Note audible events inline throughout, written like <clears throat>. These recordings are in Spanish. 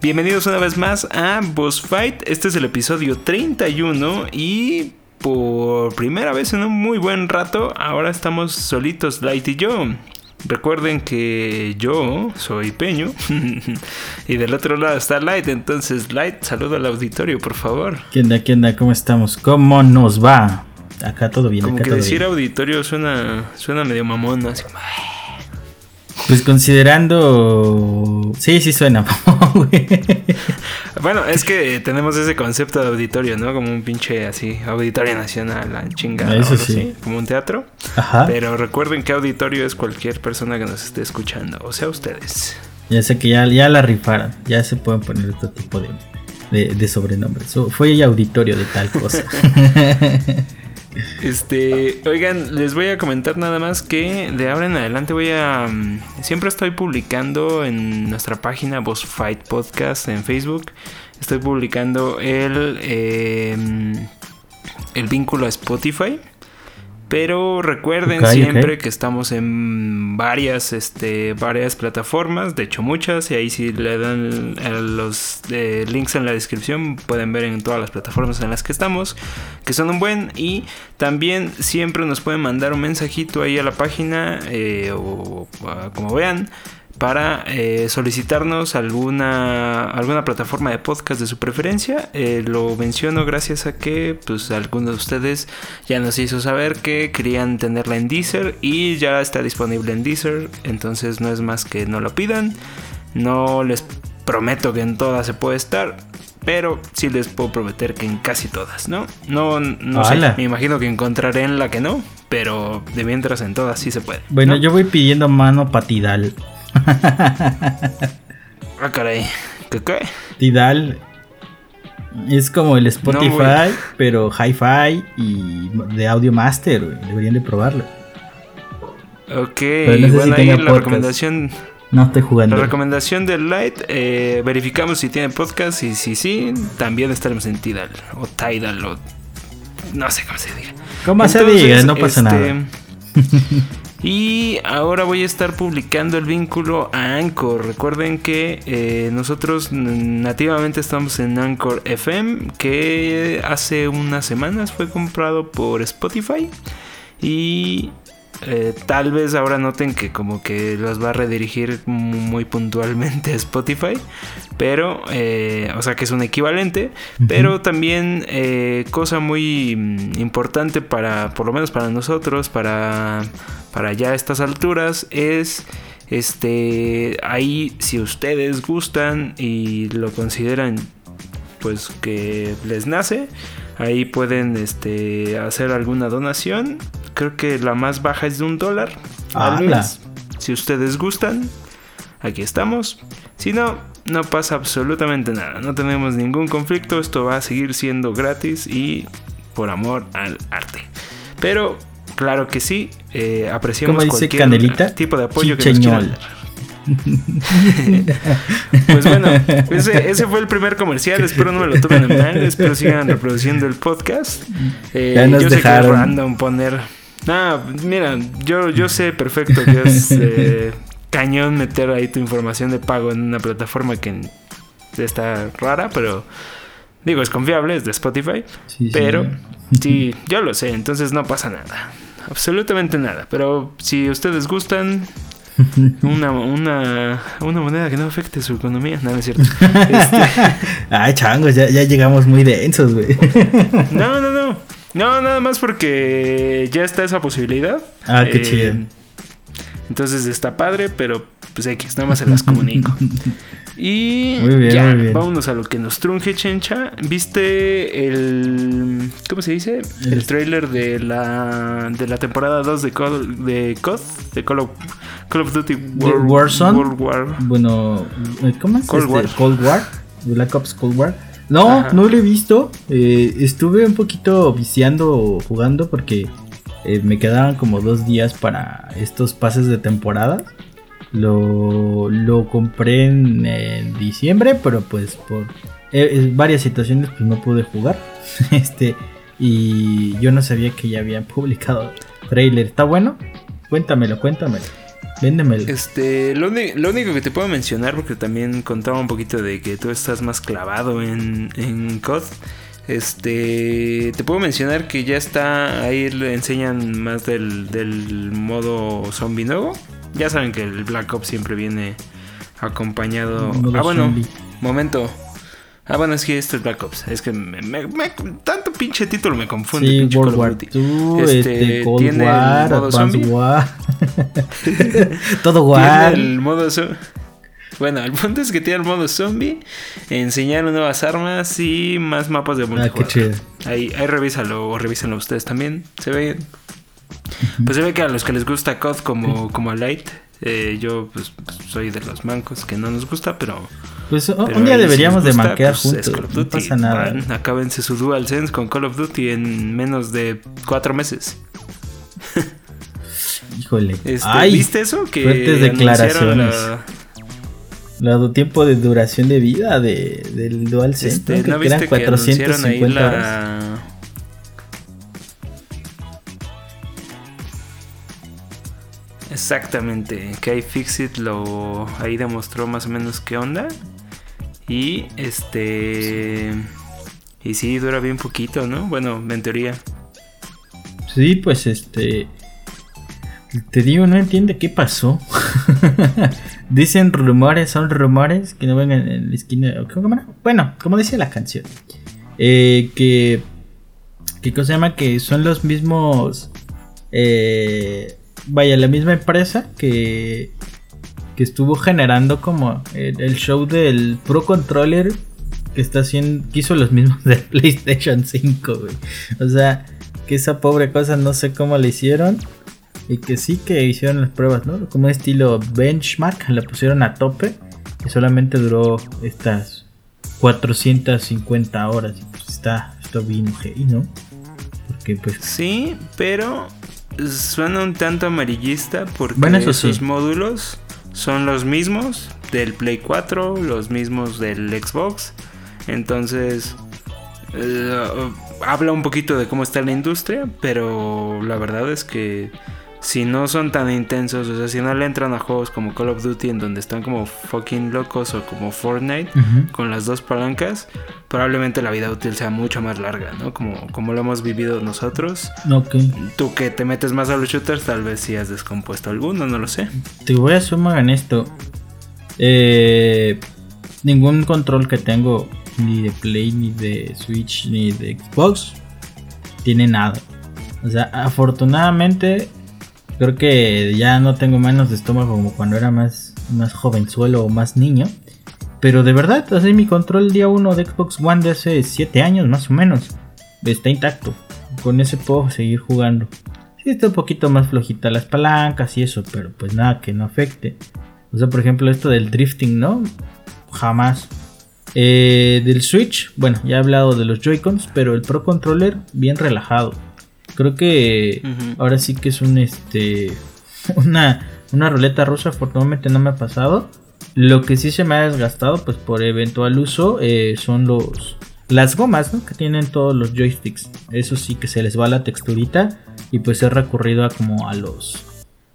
bienvenidos una vez más a Boss Fight. Este es el episodio 31 y por primera vez en un muy buen rato, ahora estamos solitos Light y yo. Recuerden que yo soy Peño <laughs> y del otro lado está Light. Entonces, Light, saluda al auditorio, por favor. ¿Qué onda, qué onda? ¿Cómo estamos? ¿Cómo nos va? Acá todo bien. Como acá que todo decir bien. auditorio suena, suena medio mamón, así como, Pues considerando. Sí, sí suena. <laughs> güey. Bueno, es que tenemos ese concepto de auditorio, ¿no? Como un pinche así, auditorio nacional, la chingada. Eso sí. así, como un teatro. Ajá. Pero recuerden que auditorio es cualquier persona que nos esté escuchando, o sea, ustedes. Ya sé que ya, ya la rifaron. Ya se pueden poner otro tipo de, de, de sobrenombres. So, fue el auditorio de tal cosa. <laughs> Este, oigan, les voy a comentar nada más que de ahora en adelante voy a... mm, Siempre estoy publicando en nuestra página Boss Fight Podcast en Facebook. Estoy publicando el... eh, el vínculo a Spotify. Pero recuerden siempre que estamos en varias, este, varias plataformas, de hecho muchas, y ahí si le dan los eh, links en la descripción pueden ver en todas las plataformas en las que estamos, que son un buen, y también siempre nos pueden mandar un mensajito ahí a la página, eh, o, o como vean, para eh, solicitarnos alguna, alguna plataforma de podcast de su preferencia. Eh, lo menciono gracias a que pues algunos de ustedes ya nos hizo saber que querían tenerla en Deezer y ya está disponible en Deezer. Entonces no es más que no lo pidan. No les prometo que en todas se puede estar. Pero sí les puedo prometer que en casi todas, ¿no? No, no sé, me imagino que encontraré en la que no, pero de mientras en todas sí se puede. bueno, ¿no? yo voy pidiendo mano para Tidal. <laughs> Ah, caray. ¿Qué qué? Tidal es como el Spotify, güey. pero hi-fi y de audio master. güey. Deberían de probarlo. Ok, no sé si bueno, ahí tenga la podcast. recomendación, No estoy la jugando. recomendación del Light, eh, verificamos si tiene podcast y si sí, también estaremos en Tidal o Tidal o no sé cómo se diga. ¿Cómo se Entonces, diga? No pasa este, nada. <laughs> Y ahora voy a estar publicando el vínculo a Anchor. Recuerden que eh, nosotros nativamente estamos en Anchor FM, que hace unas semanas fue comprado por Spotify. Y eh, tal vez ahora noten que como que los va a redirigir muy puntualmente a Spotify. Pero, eh, o sea que es un equivalente. Pero también eh, cosa muy mm, importante para, por lo menos para nosotros, para, para ya estas alturas, es... Este, ahí si ustedes gustan y lo consideran pues que les nace, ahí pueden este, hacer alguna donación. Creo que la más baja es de un dólar al mes. Si ustedes gustan, aquí estamos. Si no, no pasa absolutamente nada. No tenemos ningún conflicto. Esto va a seguir siendo gratis y por amor al arte. Pero claro que sí, eh, apreciamos ¿Cómo dice cualquier Canelita? tipo de apoyo que nos Chicheñol. quieran dar. <laughs> Pues bueno, ese, ese fue el primer comercial. Espero no me lo tomen en mal. Espero sigan reproduciendo el podcast. Eh, Ya nos yo sé dejaron. que es random poner. Ah, mira, yo, yo sé perfecto que es <laughs> eh, cañón meter ahí tu información de pago en una plataforma que está rara, pero digo, es confiable, es de Spotify. Sí, sí. Pero <laughs> sí, yo lo sé, entonces no pasa nada. Absolutamente nada. Pero si ustedes gustan, <laughs> una, una, una moneda que no afecte su economía, no, no es cierto. Este, <laughs> Ay, changos, ya, ya llegamos muy densos, güey. no, no, no. No, nada más porque ya está esa posibilidad. Ah, qué Eh, chido. Entonces está padre, pero pues X, nada más se las comunico. <laughs> Y Muy bien, ya, muy bien. vámonos a lo que nos trunje, Chencha. ¿Viste el. ¿Cómo se dice? El, trailer de la, de la temporada 2 de Call, de COD, de Call of, Call of Duty World, Warzone? World War. Bueno, ¿cómo es? Cold Este, War. Cold War. Black Ops Cold War. No, Ajá. no lo he visto. Eh, estuve un poquito viciando jugando porque eh, me quedaban como dos días para estos pases de temporada. Lo, lo compré en, diciembre, pero pues por eh, varias situaciones pues no pude jugar. <laughs> este y yo no sabía que ya habían <laughs> publicado trailer. ¿Está bueno? Cuéntamelo, cuéntamelo. Véndemelo. Este, lo, lo, único que te puedo mencionar, porque también contaba un poquito de que tú estás más clavado en, en COD. Este, te puedo mencionar que ya está, ahí le enseñan más del, del modo zombie nuevo. Ya saben que el Black Ops siempre viene acompañado. Ah, bueno, momento. Ah, bueno, es que esto es Black Ops. Es que me, tanto pinche título me confunde. Sí, pinche World War II, este, este <laughs> tiene War, el modo zombie. War. Todo War. Tiene el modo Bueno, el punto es que tiene el modo zombie, enseñaron nuevas armas y más mapas de multijugador. Ah, qué chido. Ahí, ahí revísalo o revísenlo ustedes también. Se ve. Pues se ve que a los que les gusta COD como, como Light, eh, yo pues, soy de los mancos que no nos gusta, pero... Pues un día deberíamos de manquear pues, juntos, no pasa nada. acábense su DualSense con Call of Duty en menos de cuatro meses. <laughs> Híjole. Este, ¿Viste eso? Que fuertes declaraciones. La... tiempo de duración de vida de, del DualSense. Este, ¿no? ¿no que eran 450 horas. Exactamente, que iFixit lo ahí demostró más o menos qué onda. Y este y sí dura bien poquito, ¿no? Bueno, en teoría. Sí, pues este te digo, no entiende qué pasó. <laughs> Dicen rumores, son rumores que no vengan en la esquina. Bueno, como decía la canción, eh, que que cosa se llama que son los mismos eh, vaya, la misma empresa que, que estuvo generando como el, show del Pro Controller que está haciendo, que hizo los mismos de <laughs> PlayStation 5, güey. O sea, que esa pobre cosa no sé cómo le hicieron. Y que sí que hicieron las pruebas, ¿no? Como estilo benchmark, la pusieron a tope. Y solamente duró estas 450 horas. Pues está, está bien ¿no? Porque pues... Sí, pero suena un tanto amarillista porque esos módulos son los mismos del Play 4, los mismos del Xbox. Entonces, eh, habla un poquito de cómo está la industria, pero la verdad es que si no son tan intensos, o sea, si no le entran a juegos como Call of Duty en donde están como fucking locos o como Fortnite con las dos palancas, probablemente la vida útil sea mucho más larga, ¿no? Como, como lo hemos vivido nosotros. Ok. Tú que te metes más a los shooters, tal vez si has descompuesto alguno, no lo sé. Te voy a sumar en esto. Eh, ningún control que tengo, ni de Play, ni de Switch, ni de Xbox, tiene nada. O sea, afortunadamente Creo que ya no tengo menos de estómago como cuando era más, más jovenzuelo o más niño. Pero de verdad, así mi control día 1 de Xbox One de hace 7 años más o menos. Está intacto. Con ese puedo seguir jugando. Sí, está un poquito más flojita las palancas y eso, pero pues nada que no afecte. O sea, por ejemplo, esto del drifting, ¿no? Jamás. Eh, del Switch, bueno, ya he hablado de los Joy-Cons, pero el Pro Controller bien relajado. Creo que ahora sí que es un este <laughs> una, una ruleta rusa, afortunadamente no me ha pasado. Lo que sí se me ha desgastado, pues por eventual uso, eh, son los las gomas, ¿no? Que tienen todos los joysticks. Eso sí que se les va la texturita y pues he recurrido a como a los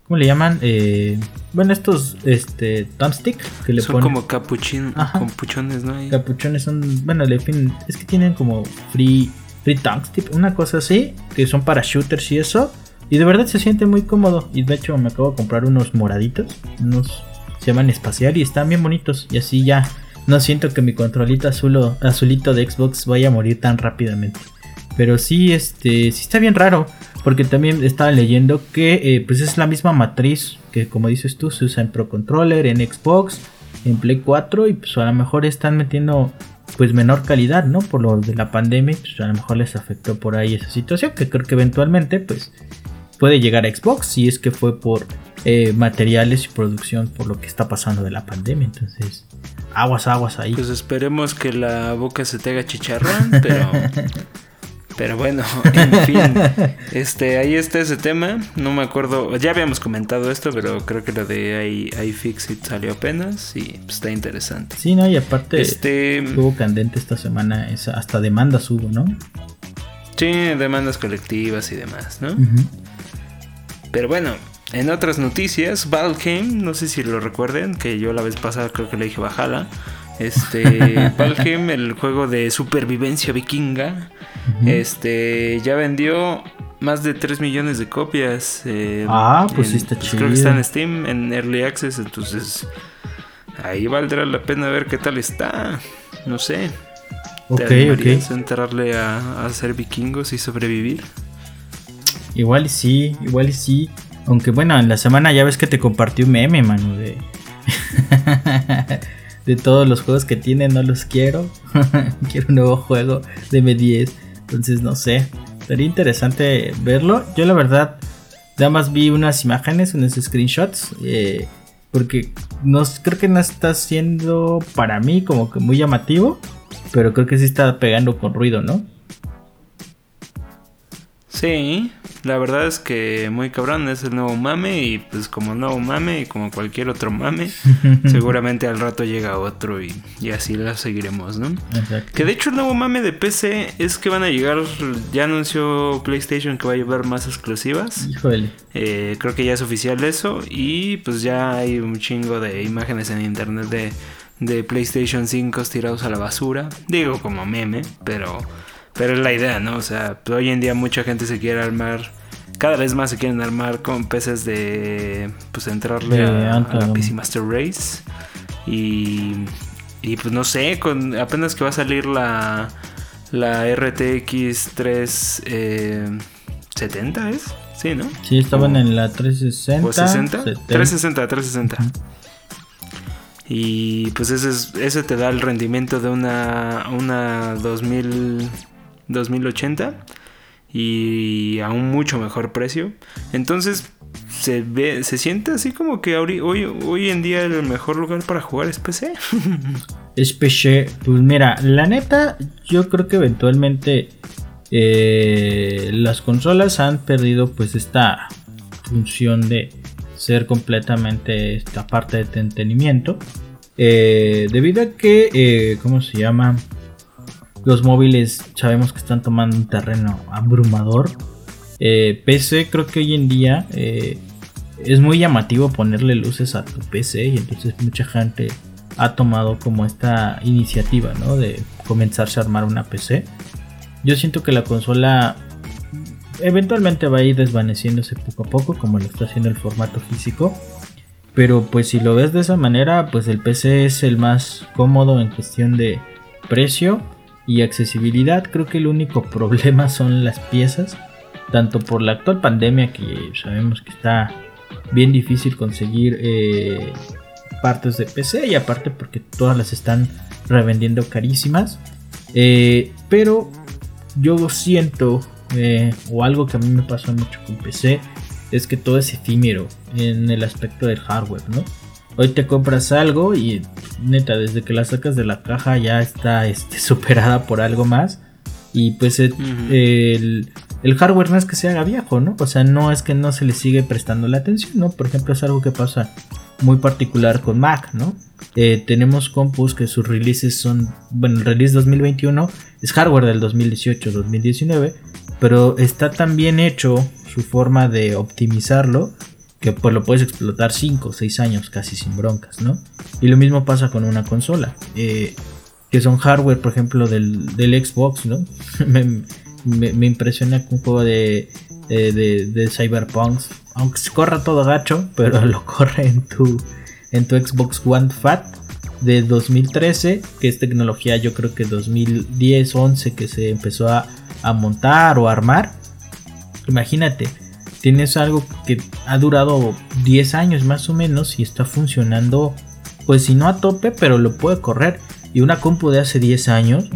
¿Cómo le llaman? Eh, bueno, estos este thumbstick que le son como capuchin, capuchones, ¿no? Capuchones son, bueno, le fin, es que tienen como free Free Tanks, una cosa así, que son para shooters y eso. Y de verdad se siente muy cómodo. Y de hecho me acabo de comprar unos moraditos, unos se llaman espacial y están bien bonitos. Y así ya no siento que mi controlito azulo, azulito de Xbox vaya a morir tan rápidamente. Pero sí, este, sí está bien raro. Porque también estaba leyendo que eh, pues es la misma matriz que como dices tú se usa en Pro Controller, en Xbox, en Play 4 y pues a lo mejor están metiendo pues menor calidad, ¿no? Por lo de la pandemia, pues a lo mejor les afectó por ahí esa situación, que creo que eventualmente pues puede llegar a Xbox si es que fue por eh, materiales y producción por lo que está pasando de la pandemia, entonces aguas, aguas ahí. Pues esperemos que la boca se te haga chicharrón, pero <laughs> Pero bueno, <laughs> en fin, este, ahí está ese tema. No me acuerdo, ya habíamos comentado esto, pero creo que lo de iFixit salió apenas y pues, está interesante. Sí, no, y aparte este, estuvo candente esta semana, hasta demandas hubo, ¿no? Sí, demandas colectivas y demás, ¿no? Pero bueno, en otras noticias, Valheim, no sé si lo recuerden, que yo la vez pasada creo que le dije bajala. Este, <laughs> Valheim, el juego de supervivencia vikinga, este, ya vendió más de 3 millones de copias. Eh, ah, pues sí está chido. Creo que está en Steam, en Early Access, entonces ahí valdrá la pena ver qué tal está. No sé. Ok, ¿Te entrarle a, a ser vikingos y sobrevivir? Igual y sí, igual y sí. Aunque bueno, en la semana ya ves que te compartí un meme, mano, de... <laughs> de todos los juegos que tiene, no los quiero. <laughs> quiero un nuevo juego de M10. Entonces no sé. Sería interesante verlo. Yo la verdad, nada más vi unas imágenes, unos screenshots. Eh, porque no, creo que no está siendo para mí como que muy llamativo. Pero creo que sí está pegando con ruido, ¿no? Sí, la verdad es que muy cabrón es el nuevo mame y pues como nuevo mame y como cualquier otro mame, <laughs> seguramente al rato llega otro y, así la seguiremos, ¿no? Exacto. Que de hecho el nuevo mame de PC es que van a llegar, ya anunció PlayStation que va a llevar más exclusivas. Híjole. Eh, creo que ya es oficial eso y pues ya hay un chingo de imágenes en internet de, de PlayStation 5 tirados a la basura. Digo como meme, pero... Pero es la idea, ¿no? O sea, pues hoy en día mucha gente se quiere armar, cada vez más se quieren armar con peces de, pues entrarle a, la PC Master Race. Y, y pues no sé, con, apenas que va a salir la, la RTX 370, ¿es? Sí, ¿no? Sí, estaban en la 360. ¿O 60? 360, 360. Y pues ese, ese te da el rendimiento de una, una 2000, 2080 y a un mucho mejor precio. Entonces se ve, se siente así como que hoy, hoy, en día el mejor lugar para jugar es PC. <laughs> es PC, pues mira, la neta, yo creo que eventualmente eh, las consolas han perdido pues esta función de ser completamente esta parte de entretenimiento. Eh, debido a que, eh, ¿cómo se llama? Los móviles sabemos que están tomando un terreno abrumador. Eh, PC creo que hoy en día eh, es muy llamativo ponerle luces a tu PC y entonces mucha gente ha tomado como esta iniciativa, ¿no? De comenzarse a armar una PC. Yo siento que la consola eventualmente va a ir desvaneciéndose poco a poco como lo está haciendo el formato físico. Pero pues si lo ves de esa manera, pues el PC es el más cómodo en cuestión de precio y accesibilidad. Creo que el único <laughs> problema son las piezas, tanto por la actual pandemia que sabemos que está bien difícil conseguir eh, partes de PC y aparte porque todas las están revendiendo carísimas. Eh, pero yo siento, eh, o algo que a mí me pasa mucho con PC, es que todo es efímero en el aspecto del hardware, ¿no? Hoy te compras algo y neta, desde que la sacas de la caja ya está este, <laughs> superada por algo más. Y pues el, hardware no es que se haga viejo, ¿no? O sea, no es que no se le sigue prestando la atención, ¿no? Por ejemplo, es algo que pasa muy particular con Mac, ¿no? Eh, tenemos compus que sus releases son, bueno, el release 2021 es hardware del 2018-2019, pero está tan bien hecho su forma de optimizarlo que pues lo puedes explotar 5 o 6 años casi sin broncas, ¿no? Y lo mismo pasa con una consola, eh, que son hardware, por ejemplo, del, Xbox, ¿no? <laughs> me, impresiona un juego de, de, Cyberpunk, aunque se corra todo gacho, pero <laughs> lo corre en tu, en tu Xbox One Fat de 2013, que es tecnología yo creo que 2010, 11 que se empezó a, a montar o armar. Imagínate, tienes algo que ha durado 10 años más o menos y está funcionando, pues si no a tope, pero lo puede correr. Y una compu de hace 10 años,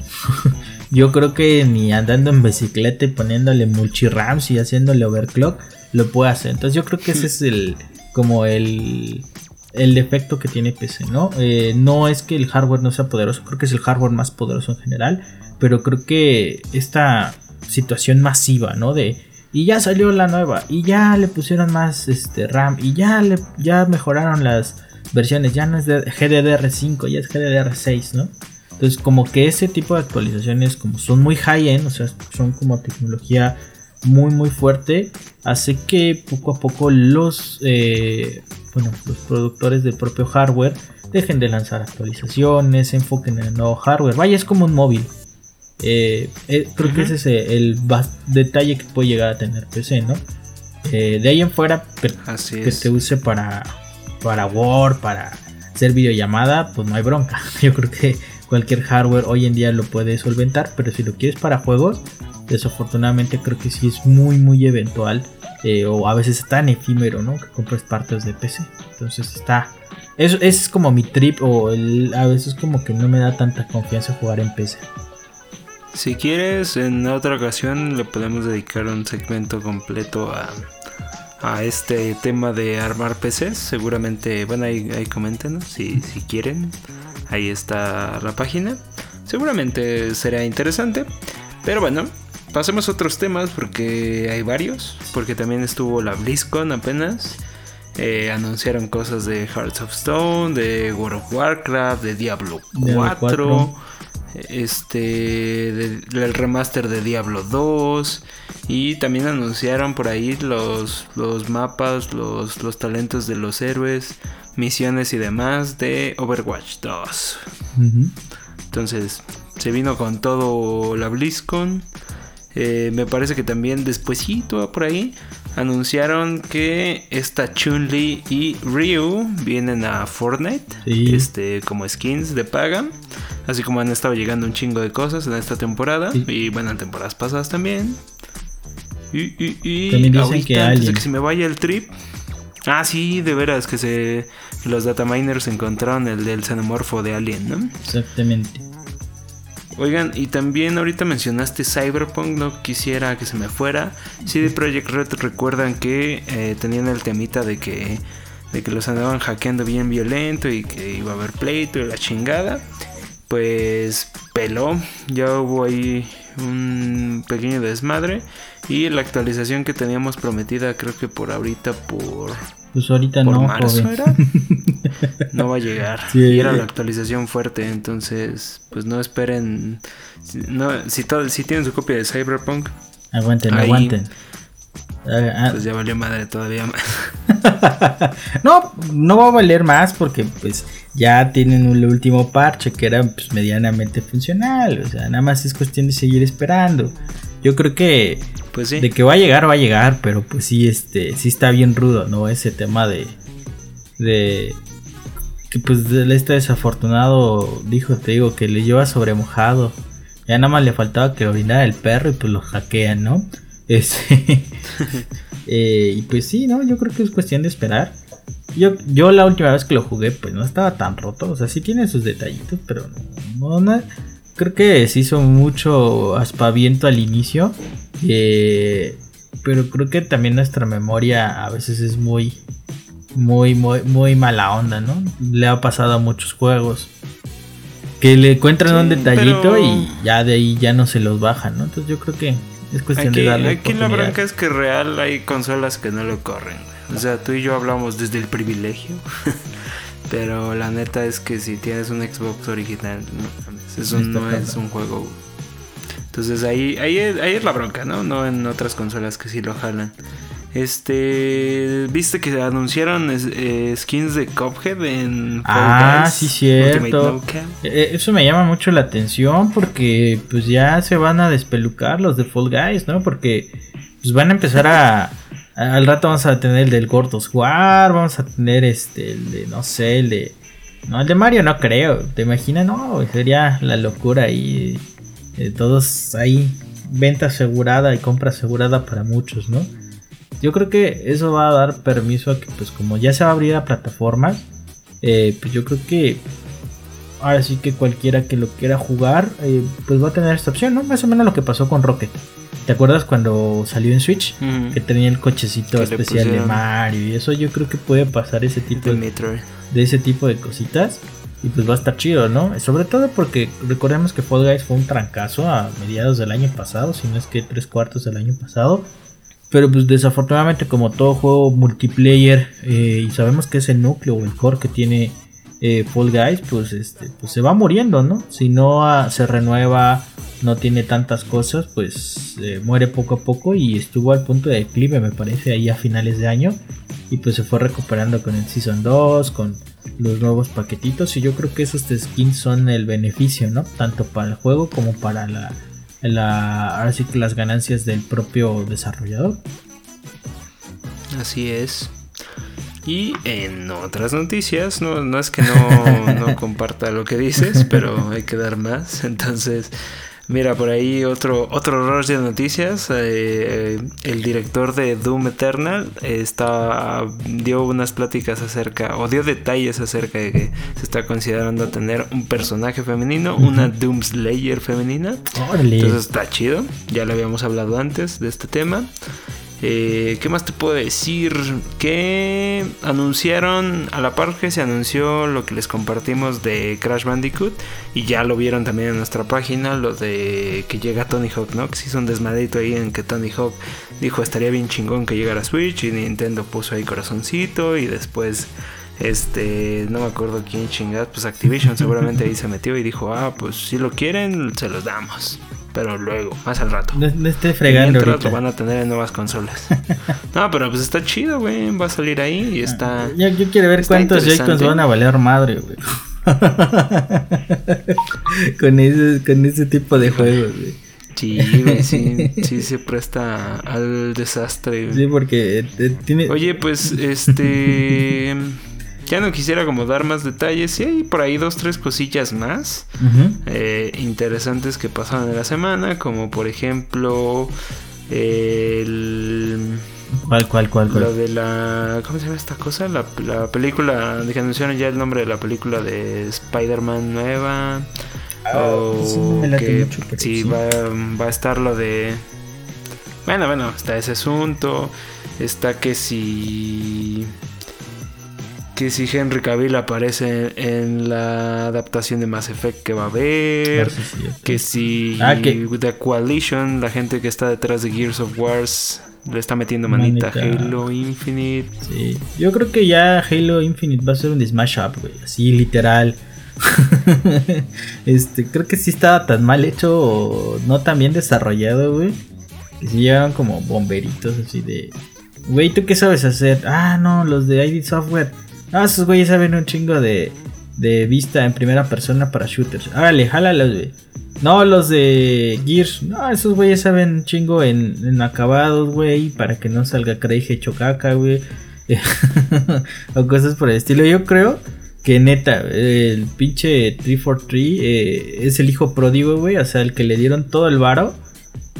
<laughs> yo creo que ni andando en bicicleta y poniéndole multi-rams y haciéndole overclock, lo puede hacer. Entonces yo creo que ese es el, como el, el defecto que tiene PC, ¿no? Eh, no es que el hardware no sea poderoso, creo que es el hardware más poderoso en general, pero creo que esta situación masiva, ¿no? De y ya salió la nueva y ya le pusieron más este RAM y ya le ya mejoraron las versiones, ya no es de GDDR5, ya es GDDR6, ¿no? Entonces como que ese tipo de actualizaciones como son muy high end, o sea, son como tecnología muy muy fuerte hace que poco a poco los eh, bueno los productores del propio hardware dejen de lanzar actualizaciones se enfoquen en el nuevo hardware vaya es como un móvil eh, eh, creo que ese es el detalle que puede llegar a tener PC no de ahí en fuera que te use para para Word para hacer videollamada pues no hay bronca <laughs> yo creo que cualquier hardware hoy en día lo puede solventar pero si lo quieres para juegos desafortunadamente creo que sí es muy muy eventual eh, o a veces es tan efímero, ¿no? Que compres partes de PC. Entonces está... Es, es como mi trip o a veces como que no me da tanta confianza jugar en PC. Si quieres, en otra ocasión le podemos dedicar un segmento completo a, a este tema de armar PCs. Seguramente, bueno, ahí, ahí comenten si, si quieren. Ahí está la página. Seguramente será interesante. Pero bueno, pasemos a otros temas porque hay varios. Porque también estuvo la BlizzCon apenas. Eh, anunciaron cosas de Hearts of Stone, de World of Warcraft, de Diablo 4, este, del remaster de Diablo 2 y también anunciaron por ahí los, los mapas, los, los talentos de los héroes, misiones y demás de Overwatch 2. Entonces, se vino con todo la BlizzCon. Eh, me parece que también despuesito por ahí anunciaron que esta Chun-Li y Ryu vienen a Fortnite este, como skins de paga. Así como han estado llegando un chingo de cosas en esta temporada. Y bueno, en temporadas pasadas también. Y, y, también dicen que antes de que se me vaya el trip. Ah, sí, de veras que se los dataminers encontraron el del xenomorfo de Alien, ¿no? Exactamente. Oigan, y también ahorita mencionaste Cyberpunk, no quisiera que se me fuera. CD Projekt Red recuerdan que eh, tenían el temita de que, de que los andaban hackeando bien violento y que iba a haber pleito y la chingada. Pues peló, ya hubo ahí un pequeño desmadre. Y la actualización que teníamos prometida, creo que por ahorita, por pues ahorita no, marzo era. <laughs> no va a llegar. y era la actualización fuerte, entonces, pues no esperen. No, si, tienen su copia de Cyberpunk, aguanten, aguanten. Ah, ah. Pues ya valió madre todavía más. <laughs> no, no va a valer más porque pues ya tienen un último parche que era pues, medianamente funcional. O sea, nada más es cuestión de seguir esperando. Yo creo que pues de que va a llegar, va a llegar, pero pues sí, este, sí está bien rudo, ¿no? Ese tema de, de que pues este desafortunado dijo, te digo, que le lleva sobre mojado. Ya nada más le faltaba que orinara el perro y pues lo hackean, ¿no? Este, <laughs> eh, y pues sí, ¿no? Yo creo que es cuestión de esperar. Yo, yo la última vez que lo jugué, pues no estaba tan roto. O sea, sí tiene sus detallitos, pero no, no, creo que se hizo mucho aspaviento al inicio. Eh, pero creo que también nuestra memoria a veces es muy, muy, muy, muy mala onda, ¿no? Le ha pasado a muchos juegos. Que le encuentran un detallito y ya de ahí ya no se los bajan, ¿no? Entonces yo creo que es cuestión de darle. Aquí la bronca es que real hay consolas que no lo corren. O sea, tú y yo hablamos desde el privilegio. <laughs> pero la neta es que si tienes un Xbox original, eso no es un juego. Entonces ahí, ahí, ahí es la bronca, ¿no? No en otras consolas que sí lo jalan. Este, viste que anunciaron eh, skins de Cuphead en Ah, sí cierto. E, e, eso me llama mucho la atención porque pues ya se van a despelucar los de Fall Guys, ¿no? Porque pues van a empezar a al rato vamos a tener el del Gordos War, vamos a tener este el de no sé, el de no, el de Mario no creo. ¿Te imaginas? No, sería la locura ahí. Eh, todos ahí. Venta asegurada y compra asegurada para muchos, ¿no? Yo creo que eso va a dar permiso a que, pues, como ya se va a abrir a plataformas, eh, pues yo creo que ahora sí que cualquiera que lo quiera jugar, eh, pues va a tener esta opción, ¿no? Más o menos lo que pasó con Rocket. ¿Te acuerdas cuando salió en Switch? Que tenía el cochecito especial de Mario y eso yo creo que puede pasar ese tipo de, de ese tipo de cositas. Y pues va a estar chido, ¿no? Sobre todo porque recordemos que Fall Guys fue un trancazo a mediados del año pasado, si no es que tres cuartos del año pasado. Pero pues desafortunadamente como todo juego multiplayer eh, y sabemos que es el núcleo o el core que tiene eh, Fall Guys, pues, este, pues se va muriendo, ¿no? Si no ah, se renueva no tiene tantas cosas, pues eh, muere poco a poco y estuvo al punto de declive, me parece, ahí a finales de año. Y pues se fue recuperando con el Season 2, con los nuevos paquetitos. Y yo creo que esos skins son el beneficio, ¿no? Tanto para el juego como para la, la ahora sí que las ganancias del propio desarrollador. Así es. Y en otras noticias, no, no es que no, <laughs> no comparta lo que dices, pero hay que dar más. Entonces, Mira, por ahí otro, otro error de noticias. Eh, el director de Doom Eternal está, dio unas pláticas acerca, o dio detalles acerca de que se está considerando tener un personaje femenino, una Doom Slayer femenina. Entonces está chido. Ya le habíamos hablado antes de este tema. Eh, ¿Qué más te puedo decir? Que anunciaron, a la par que se anunció lo que les compartimos de Crash Bandicoot, y ya lo vieron también en nuestra página, lo de que llega Tony Hawk, ¿no? Que se hizo un desmadito ahí en que Tony Hawk dijo estaría bien chingón que llegara Switch, y Nintendo puso ahí corazoncito, y después este, no me acuerdo quién chingas, pues Activision seguramente ahí se metió y dijo, ah, pues si lo quieren, se los damos pero luego, más al rato. No, esté fregando. Mientras lo van a tener en nuevas consolas. <laughs> no, pero pues está chido, güey. Va a salir ahí y está. Yo, yo quiero ver cuántos Joy-Cons van a valer madre, güey. <laughs> con, ese, con ese tipo de juegos, güey. Sí, sí, sí se presta al desastre. Sí, porque eh, tiene... Oye, pues, este... <laughs> Ya no quisiera como dar más detalles. Sí, hay por ahí dos, tres cosillas más eh, interesantes que pasaron en la semana. Como por ejemplo, el. ¿Cuál, cuál, cuál, Lo de la. ¿Cómo se llama esta cosa? La, la película. De que anunciaron ya el nombre de la película de Spider-Man nueva. Ah, o que sí, Va, va a estar lo de. Bueno, bueno, está ese asunto. Está que si que si Henry Cavill aparece en la adaptación de Mass Effect que va a haber, que si ah, The Coalition, la gente que está detrás de Gears of Wars, le está metiendo manita, a Halo Infinite. Sí, yo creo que ya Halo Infinite va a ser un smash up, güey, así literal. <laughs> este, creo que sí estaba tan mal hecho o no tan bien desarrollado, güey. Que si llegan como bomberitos así de, güey, ¿tú qué sabes hacer? Ah, no, los de ID Software no, esos güeyes saben un chingo de, de vista en primera persona para shooters. Hágale, jálalos, güey. No, los de Gears. No, esos güeyes saben un chingo en, en acabados, güey. Para que no salga Craig hecho caca, güey. <laughs> o cosas por el estilo. Yo creo que neta, el pinche 343 eh, es el hijo pródigo, güey. O sea, el que le dieron todo el varo.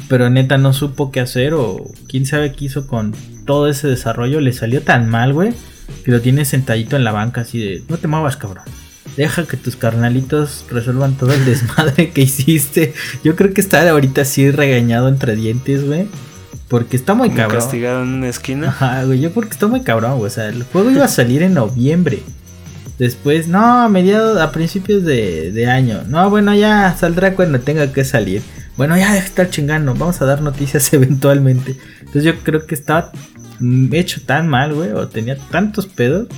Pero neta no supo qué hacer. O quién sabe qué hizo con todo ese desarrollo. Le salió tan mal, güey que lo tienes sentadito en la banca así de, no te muevas, cabrón. Deja que tus carnalitos resuelvan todo el <laughs> desmadre que hiciste. Yo creo que está ahorita así regañado entre dientes, güey. Porque está muy cabrón. castigado en una esquina? Ajá, güey, yo porque está muy cabrón, güey. O sea, el juego iba a salir en noviembre. Después, no, a mediados, a principios de, de, año. No, bueno, ya saldrá cuando tenga que salir. Bueno, ya deja de estar chingando. Vamos a dar noticias <laughs> eventualmente. Entonces yo creo que está hecho tan mal, güey, o tenía tantos pedos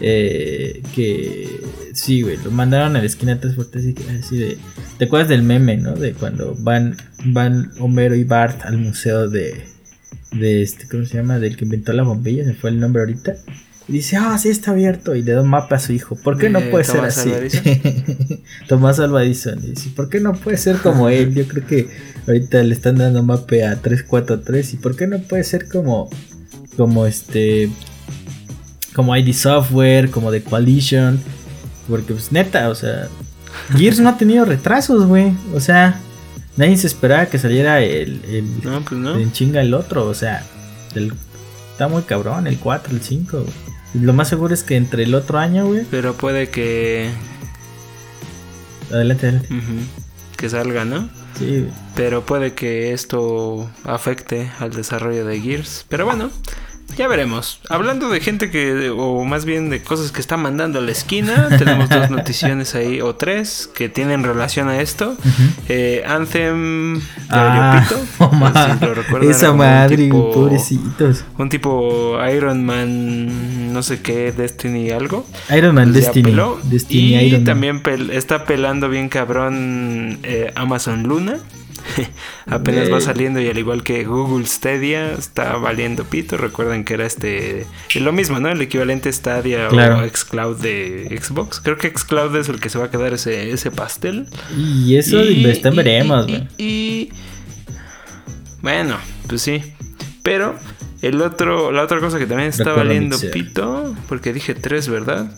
eh, que sí, güey, lo mandaron a la esquina tres fuertes así de... ¿Te acuerdas del meme, no? De cuando van, van Homero y Bart al museo de, de este, ¿cómo se llama? Del que inventó la bombilla, se fue el nombre ahorita. Y dice, ah, sí está abierto. Y le da un mapa a su hijo. ¿Por qué no puede ser así? <laughs> Tomás Alvadizón. Dice, ¿por qué no puede ser como él? Yo creo que ahorita le están dando mapa a 343. ¿Y por qué no puede ser como como este como ID Software, como The Coalition, porque pues neta, o sea, Gears no ha tenido retrasos, güey, o sea, nadie se esperaba que saliera el, el no, pues no. en chinga el otro, o sea, está muy cabrón el 4, el 5, Lo más seguro es que entre el otro año, güey. Pero puede que Adelante, adelante. Que salga, ¿no? Sí. Pero puede que esto afecte al desarrollo de Gears. Pero bueno, Ya veremos. Hablando de gente que, o más bien de cosas que está mandando a la esquina, <laughs> tenemos dos noticiones ahí, o tres, que tienen relación a esto. eh, Anthem ah, oh, <laughs> si Esa madre, tipo, pobrecitos. Un tipo Iron Man, no sé qué, Destiny algo. Iron Man pues Destiny. Destiny. y también está pelando bien cabrón eh, Amazon Luna. <laughs> Apenas va saliendo y al igual que Google Stadia está valiendo pito. Recuerden que era este lo mismo, ¿no? El equivalente Stadia o Xcloud de Xbox. Creo que Xcloud es el que se va a quedar ese, ese pastel. Y eso está veremos, y, bueno, pues sí. Pero el otro, la otra cosa que también está valiendo pito, porque dije tres, ¿verdad?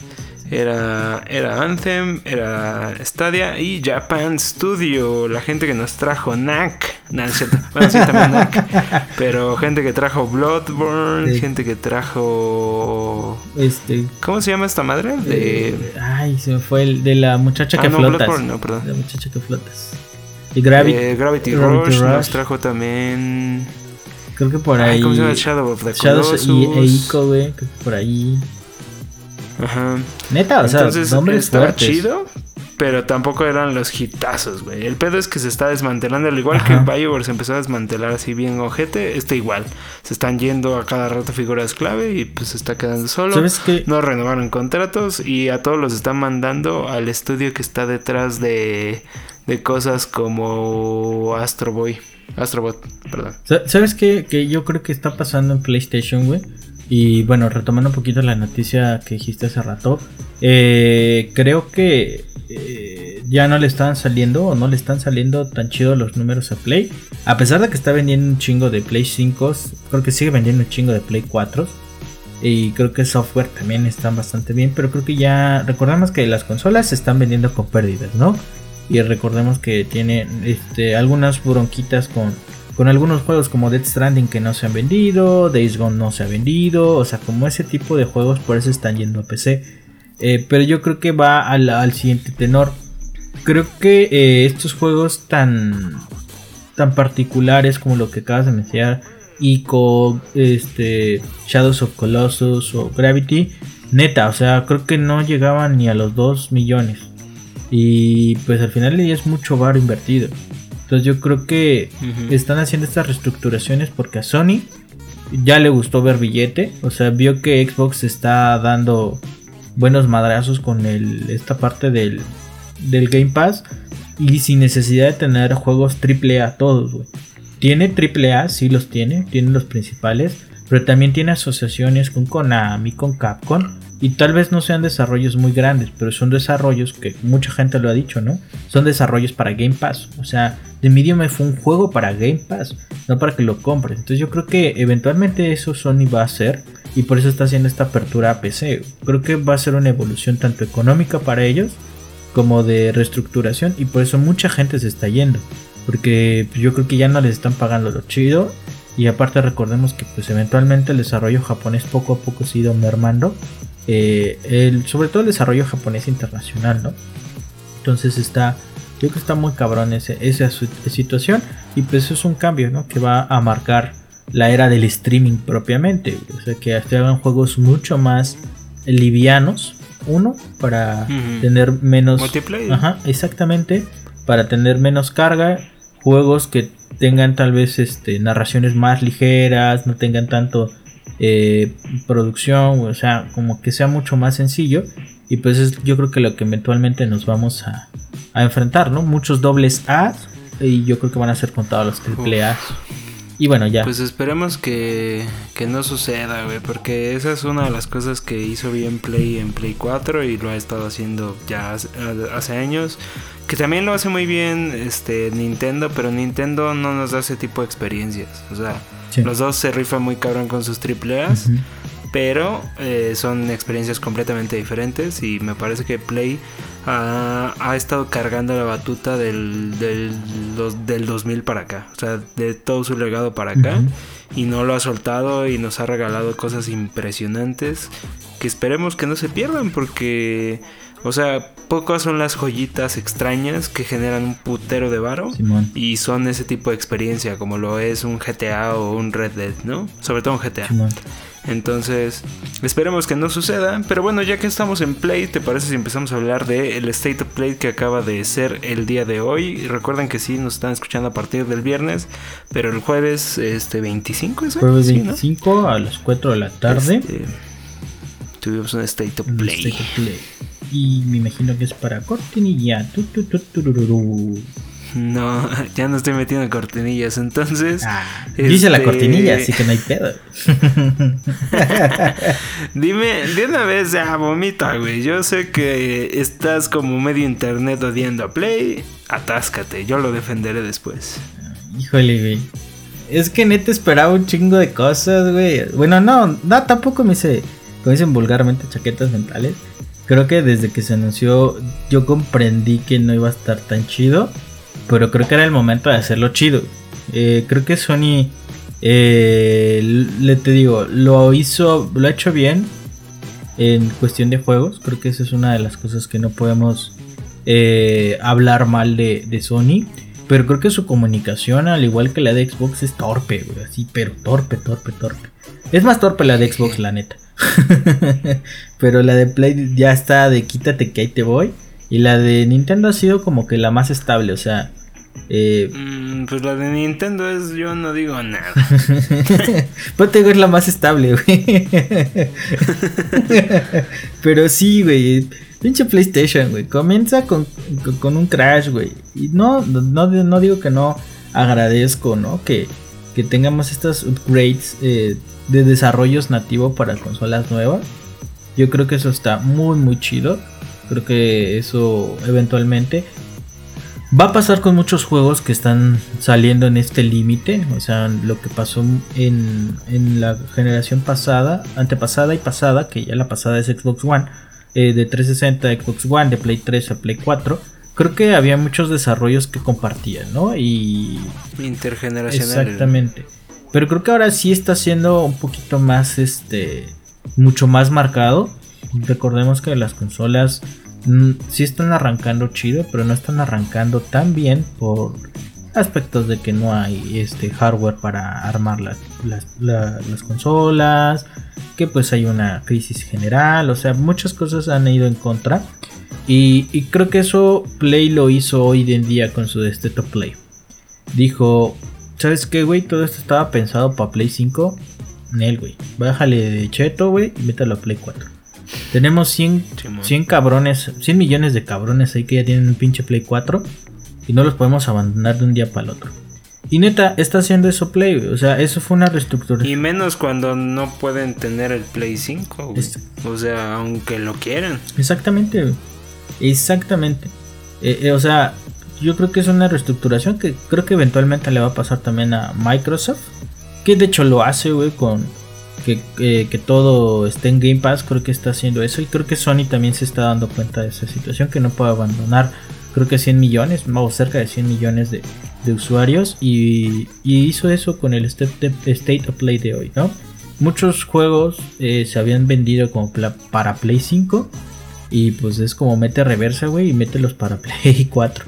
Era, era Anthem, era Stadia y Japan Studio, la gente que nos trajo NAC. No, es cierto. Bueno, sí, también NAC. Pero gente que trajo Bloodborne, gente que trajo. Este. ¿Cómo se llama esta madre? De... Eh, ay, se me fue el de la muchacha ah, que no, flotas. Bloodborne, no, perdón. La muchacha que flotas. Y Gravity, eh, Gravity, Rush, nos trajo también. Creo que por ahí. ¿Cómo se llama? Shadow of the Shadows y Eiko, güey. Creo que por ahí. Ajá. Neta, o sea, Entonces, estaba chido, pero tampoco eran los hitazos, güey. El pedo es que se está desmantelando, al igual que BioWare se empezó a desmantelar así bien ojete, este igual. Se están yendo a cada rato figuras clave y pues se está quedando solo. ¿Sabes qué? No renovaron contratos y a todos los están mandando al estudio que está detrás de, de cosas como Astro Boy. Astrobot, perdón. ¿Sabes qué? Que yo creo que está pasando en PlayStation, güey. Y bueno, retomando un poquito la noticia que dijiste hace rato, eh, creo que eh, ya no le están saliendo o no le están saliendo tan chido los números a Play. A pesar de que está vendiendo un chingo de Play 5, creo que sigue vendiendo un chingo de Play 4. Y creo que software también están bastante bien, pero creo que ya recordamos que las consolas se están vendiendo con pérdidas, ¿no? Y recordemos que tiene este, algunas bronquitas con con algunos juegos como Dead Stranding que no se han vendido, Days Gone no se ha vendido, o sea, como ese tipo de juegos por eso están yendo a PC. Eh, pero yo creo que va al, siguiente tenor. Creo que eh, estos juegos tan, tan particulares como lo que acabas de mencionar, Ico, este, Shadows of Colossus o Gravity, neta, o sea, creo que no llegaban ni a los 2 millones. Y pues al final es mucho bar invertido. Entonces yo creo que están haciendo estas reestructuraciones porque a Sony ya le gustó ver billete. O sea, vio que Xbox está dando buenos madrazos con el, esta parte del, del Game Pass. Y sin necesidad de tener juegos AAA todos, güey. Tiene AAA, sí los tiene, tiene los principales. Pero también tiene asociaciones con Konami, con Capcom y tal vez no sean desarrollos muy grandes, pero son desarrollos que mucha gente lo ha dicho, ¿no? Son desarrollos para Game Pass. O sea, The Medium fue un juego para Game Pass, no para que lo compres. Entonces yo creo que eventualmente eso Sony va a hacer y por eso está haciendo esta apertura a PC. Creo que va a ser una evolución tanto económica para ellos como de reestructuración y por eso mucha gente se está yendo. Porque yo creo que ya no les están pagando lo chido y aparte recordemos que pues eventualmente el desarrollo japonés poco a poco se ha ido mermando eh, el, sobre todo el desarrollo japonés internacional, ¿no? Entonces está, yo creo que está muy cabrón ese, esa situación y pues eso es un cambio, ¿no? Que va a marcar la era del streaming propiamente, o sea que hagan juegos mucho más livianos, uno, para tener menos... Multiplayer. Ajá, exactamente, para tener menos carga, juegos que tengan tal vez este, narraciones más ligeras, no tengan tanto eh, producción, o sea, como que sea mucho más sencillo. Y pues es, yo creo que lo que eventualmente nos vamos a, enfrentar, ¿no? Muchos dobles A y yo creo que van a ser contados los triple A. Y bueno, ya. Pues esperemos que, que no suceda, güey, porque esa es una de las cosas que hizo bien Play en Play 4 y lo ha estado haciendo ya hace, hace años. Que también lo hace muy bien este Nintendo, pero Nintendo no nos da ese tipo de experiencias. O sea, los dos se rifan muy cabrón con sus triple A's, pero eh, son experiencias completamente diferentes y me parece que Play ha, estado cargando la batuta del, del, del, 2000 para acá, o sea, de todo su legado para acá y no lo ha soltado y nos ha regalado cosas impresionantes que esperemos que no se pierdan porque... O sea, pocas son las joyitas extrañas que generan un putero de varo y son ese tipo de experiencia como lo es un GTA o un Red Dead, ¿no? Sobre todo un GTA. Entonces, esperemos que no suceda. Pero bueno, ya que estamos en Play, ¿te parece si empezamos a hablar del State of Play que acaba de ser el día de hoy? recuerden que sí, nos están escuchando a partir del viernes, pero el jueves este 25 es Jueves 25 a las 4 de la tarde. Este, tuvimos un State of Play. Y me imagino que es para cortinilla. No, <laughs> ya no estoy metiendo cortinillas, entonces. Ah, dice la este, cortinilla, así que no hay pedo. <laughs> Dime, de una vez ya vomita, güey. Yo sé que estás como medio internet odiando a Play. Atáscate, yo lo defenderé después. Híjole, güey. Es que neta esperaba un chingo de cosas, güey. Bueno, no, no, tampoco me hice, como dicen vulgarmente, chaquetas mentales. Creo que desde que se anunció, yo comprendí que no iba a estar tan chido. Pero creo que era el momento de hacerlo chido. Eh, creo que Sony, eh, le te digo, lo hizo, lo ha hecho bien en cuestión de juegos. Creo que esa es una de las cosas que no podemos eh, hablar mal de, Sony. Pero creo que su comunicación, al igual que la de Xbox, es torpe, güey. Así, pero torpe, torpe, torpe. Es más torpe la de Xbox, la neta. <laughs> pero la de Play ya está de quítate que ahí te voy. Y la de Nintendo ha sido como que la más estable, o sea. Eh, mm, pues la de Nintendo es, yo no digo nada. <laughs> pues te digo, es la más estable, güey. <laughs> Pero sí, güey. Pinche PlayStation, güey. Comienza con, un crash, güey. Y no, no, no, digo que no agradezco, ¿no? Que, que tengamos estos upgrades eh, de desarrollos nativos para consolas nuevas. Yo creo que eso está muy, muy chido. Creo que eso eventualmente va a pasar con muchos juegos que están saliendo en este límite. O sea, lo que pasó en, la generación pasada, antepasada y pasada, que ya la pasada es Xbox One, eh, de 360 a Xbox One, de Play 3 a Play 4. Creo que había muchos desarrollos que compartían, ¿no? Y. Intergeneracional. Exactamente. Pero creo que ahora sí está siendo un poquito más, este. Mucho más marcado Recordemos que las consolas mm, sí están arrancando chido, pero no están arrancando tan bien por aspectos de que no hay este hardware para armar las, consolas, que pues hay una crisis general, o sea, muchas cosas han ido en contra. Y, creo que eso Play lo hizo hoy en día con su State Play. Dijo, ¿sabes qué, güey? Todo esto estaba pensado para Play 5. Nel, güey. Bájale de cheto, güey, y mételo a Play 4. Tenemos 100, 100 cabrones, 100 millones de cabrones ahí que ya tienen un pinche Play 4 y no los podemos abandonar de un día para el otro. Y neta, está haciendo eso Play, o sea, eso fue una reestructuración. Y menos cuando no pueden tener el Play 5, O sea, aunque lo quieran. Exactamente, Exactamente. Eh, eh, o sea, yo creo que es una reestructuración que creo que eventualmente le va a pasar también a Microsoft. Que de hecho lo hace, güey, con, que, todo esté en Game Pass, creo que está haciendo eso. Y creo que Sony también se está dando cuenta de esa situación, que no puede abandonar, creo que 100 millones, o cerca de 100 millones de, usuarios. Y, hizo eso con el State, of Play de hoy, ¿no? Muchos juegos eh, se habían vendido como para Play 5. Y pues es como mete reversa, güey, y mételos para Play <laughs> 4.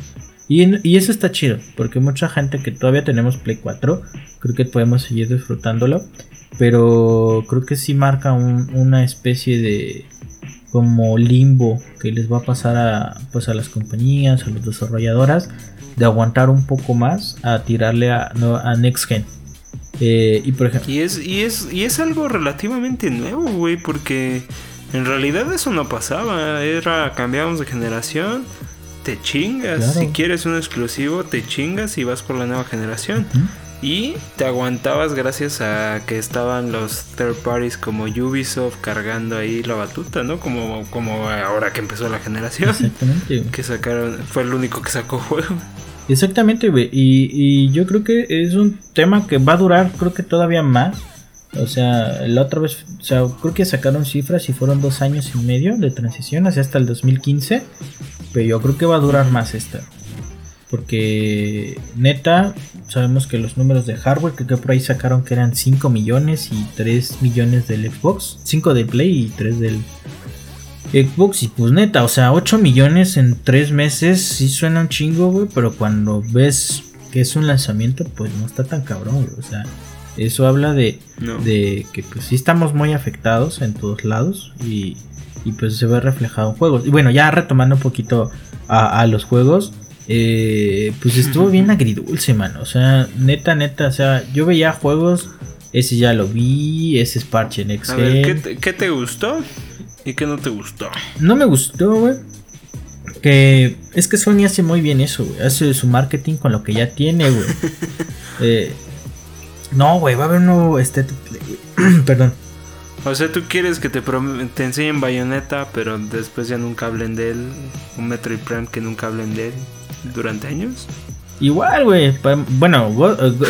Y, y, eso está chido, porque mucha gente que todavía tenemos Play 4, creo que podemos seguir disfrutándolo pero creo que sí marca una especie de como limbo que les va a pasar a, pues a las compañías, a las desarrolladoras, de aguantar un poco más a tirarle a, a Next Gen. Eh, y por ejemplo. Y es, y es, y es algo relativamente nuevo, güey, porque en realidad eso no pasaba. Era cambiamos de generación, te chingas. Si quieres un exclusivo, te chingas y vas por la nueva generación. Y te aguantabas gracias a que estaban los third parties como Ubisoft cargando ahí la batuta, ¿no? Como, como ahora que empezó la generación. Exactamente. Que sacaron, fue el único que sacó juego. Exactamente, güey. Y, y yo creo que es un tema que va a durar, creo que todavía más. O sea, la otra vez, o sea, creo que sacaron cifras y fueron dos años y medio de transición, así hasta el 2015. Pero yo creo que va a durar más esta. Porque neta, sabemos que los números de hardware, que por ahí sacaron que eran 5 millones y 3 millones del Xbox. 5 de Play y 3 del Xbox. Y pues neta, o sea, 8 millones en 3 meses sí suena un chingo, güey. Pero cuando ves que es un lanzamiento, pues no está tan cabrón, güey. O sea, Eso habla de, de que pues sí estamos muy afectados en todos lados y, y pues se ve reflejado en juegos. Y bueno, ya retomando un poquito a, los juegos, eh, pues estuvo bien agridulce, mano. O sea, neta, neta, o sea, yo veía juegos, ese ya lo vi, ese es parche en Excel. ¿qué, te, gustó y qué no te gustó? No me gustó, güey. Que es que Sony hace muy bien eso, güey. Hace su marketing con lo que ya tiene, güey. <laughs> eh, no, güey, va a haber un nuevo este, <clears throat> Perdón. O sea, tú quieres que te, te enseñen Bayonetta, pero después ya nunca hablen de él. Un Metroid Prime que nunca hablen de él durante años. Igual, güey. Bueno,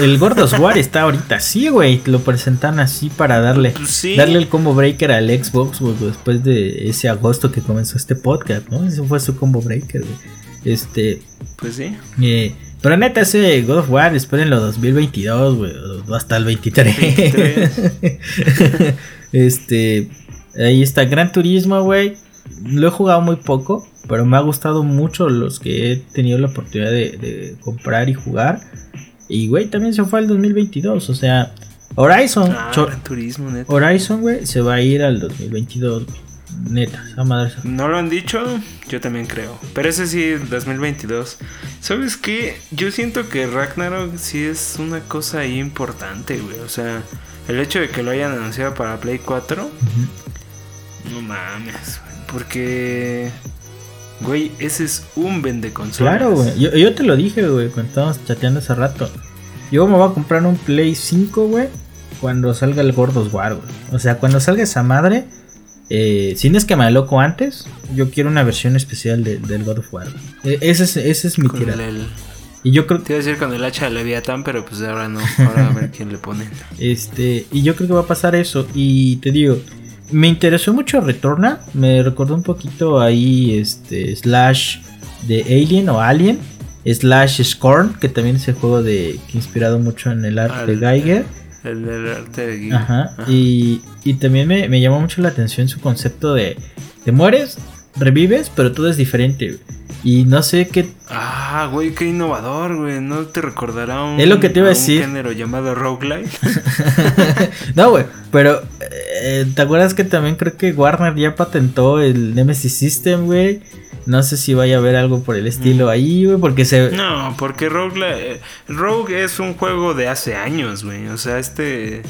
el Gordos War está ahorita así, güey. Lo presentan así para darle, darle el combo breaker al Xbox, güey, después de ese agosto que comenzó este podcast, ¿no? Ese fue su combo breaker, güey. Este. Pues sí. Eh, pero neta, ese God of War, espérenlo 2022, güey. Hasta el 23. 23. <laughs> este. Ahí está Gran Turismo, güey. Lo he jugado muy poco, pero me ha gustado mucho los que he tenido la oportunidad de, comprar y jugar. Y, güey, también se fue al 2022. O sea, Horizon. Ah, Gran Turismo, neta. Horizon, güey, se va a ir al 2022, Neta, esa madre. No lo han dicho, yo también creo. Pero ese sí, 2022. ¿Sabes qué? Yo siento que Ragnarok sí es una cosa ahí importante, güey. O sea, el hecho de que lo hayan anunciado para Play 4. No mames, güey. Porque. Güey, ese es un vende consolas. Claro, güey. Yo, te lo dije, güey, cuando estábamos chateando hace rato. Yo me voy a comprar un Play 5, güey, cuando salga el Gordos War, güey. O sea, cuando salga esa madre eh, si no es que me loco antes, yo quiero una versión especial del God of War. E, ese, es, ese es mi tirada. Y yo creo Te iba a decir con el hacha de Leviatán, pero pues ahora no. Ahora a ver quién le pone. Este, y yo creo que va a pasar eso. Y te digo, me interesó mucho Retorna. Me recordó un poquito ahí, este, Slash de Alien o Alien. Slash Scorn, que también es el juego de que inspirado mucho en el arte de Geiger. El del arte de Ajá. Y, y, también me, me, llamó mucho la atención su concepto de te mueres, revives, pero todo es diferente. Y no sé qué. Ah, güey, qué innovador, güey. No te recordará un, es lo que te iba a, decir. género llamado roguelike. <laughs> no, güey, pero eh, ¿te acuerdas que también creo que Warner ya patentó el Nemesis System, güey? No sé si vaya a haber algo por el estilo mm. ahí, güey, porque se... No, porque Rogue, eh, Rogue es un juego de hace años, güey. O sea, este...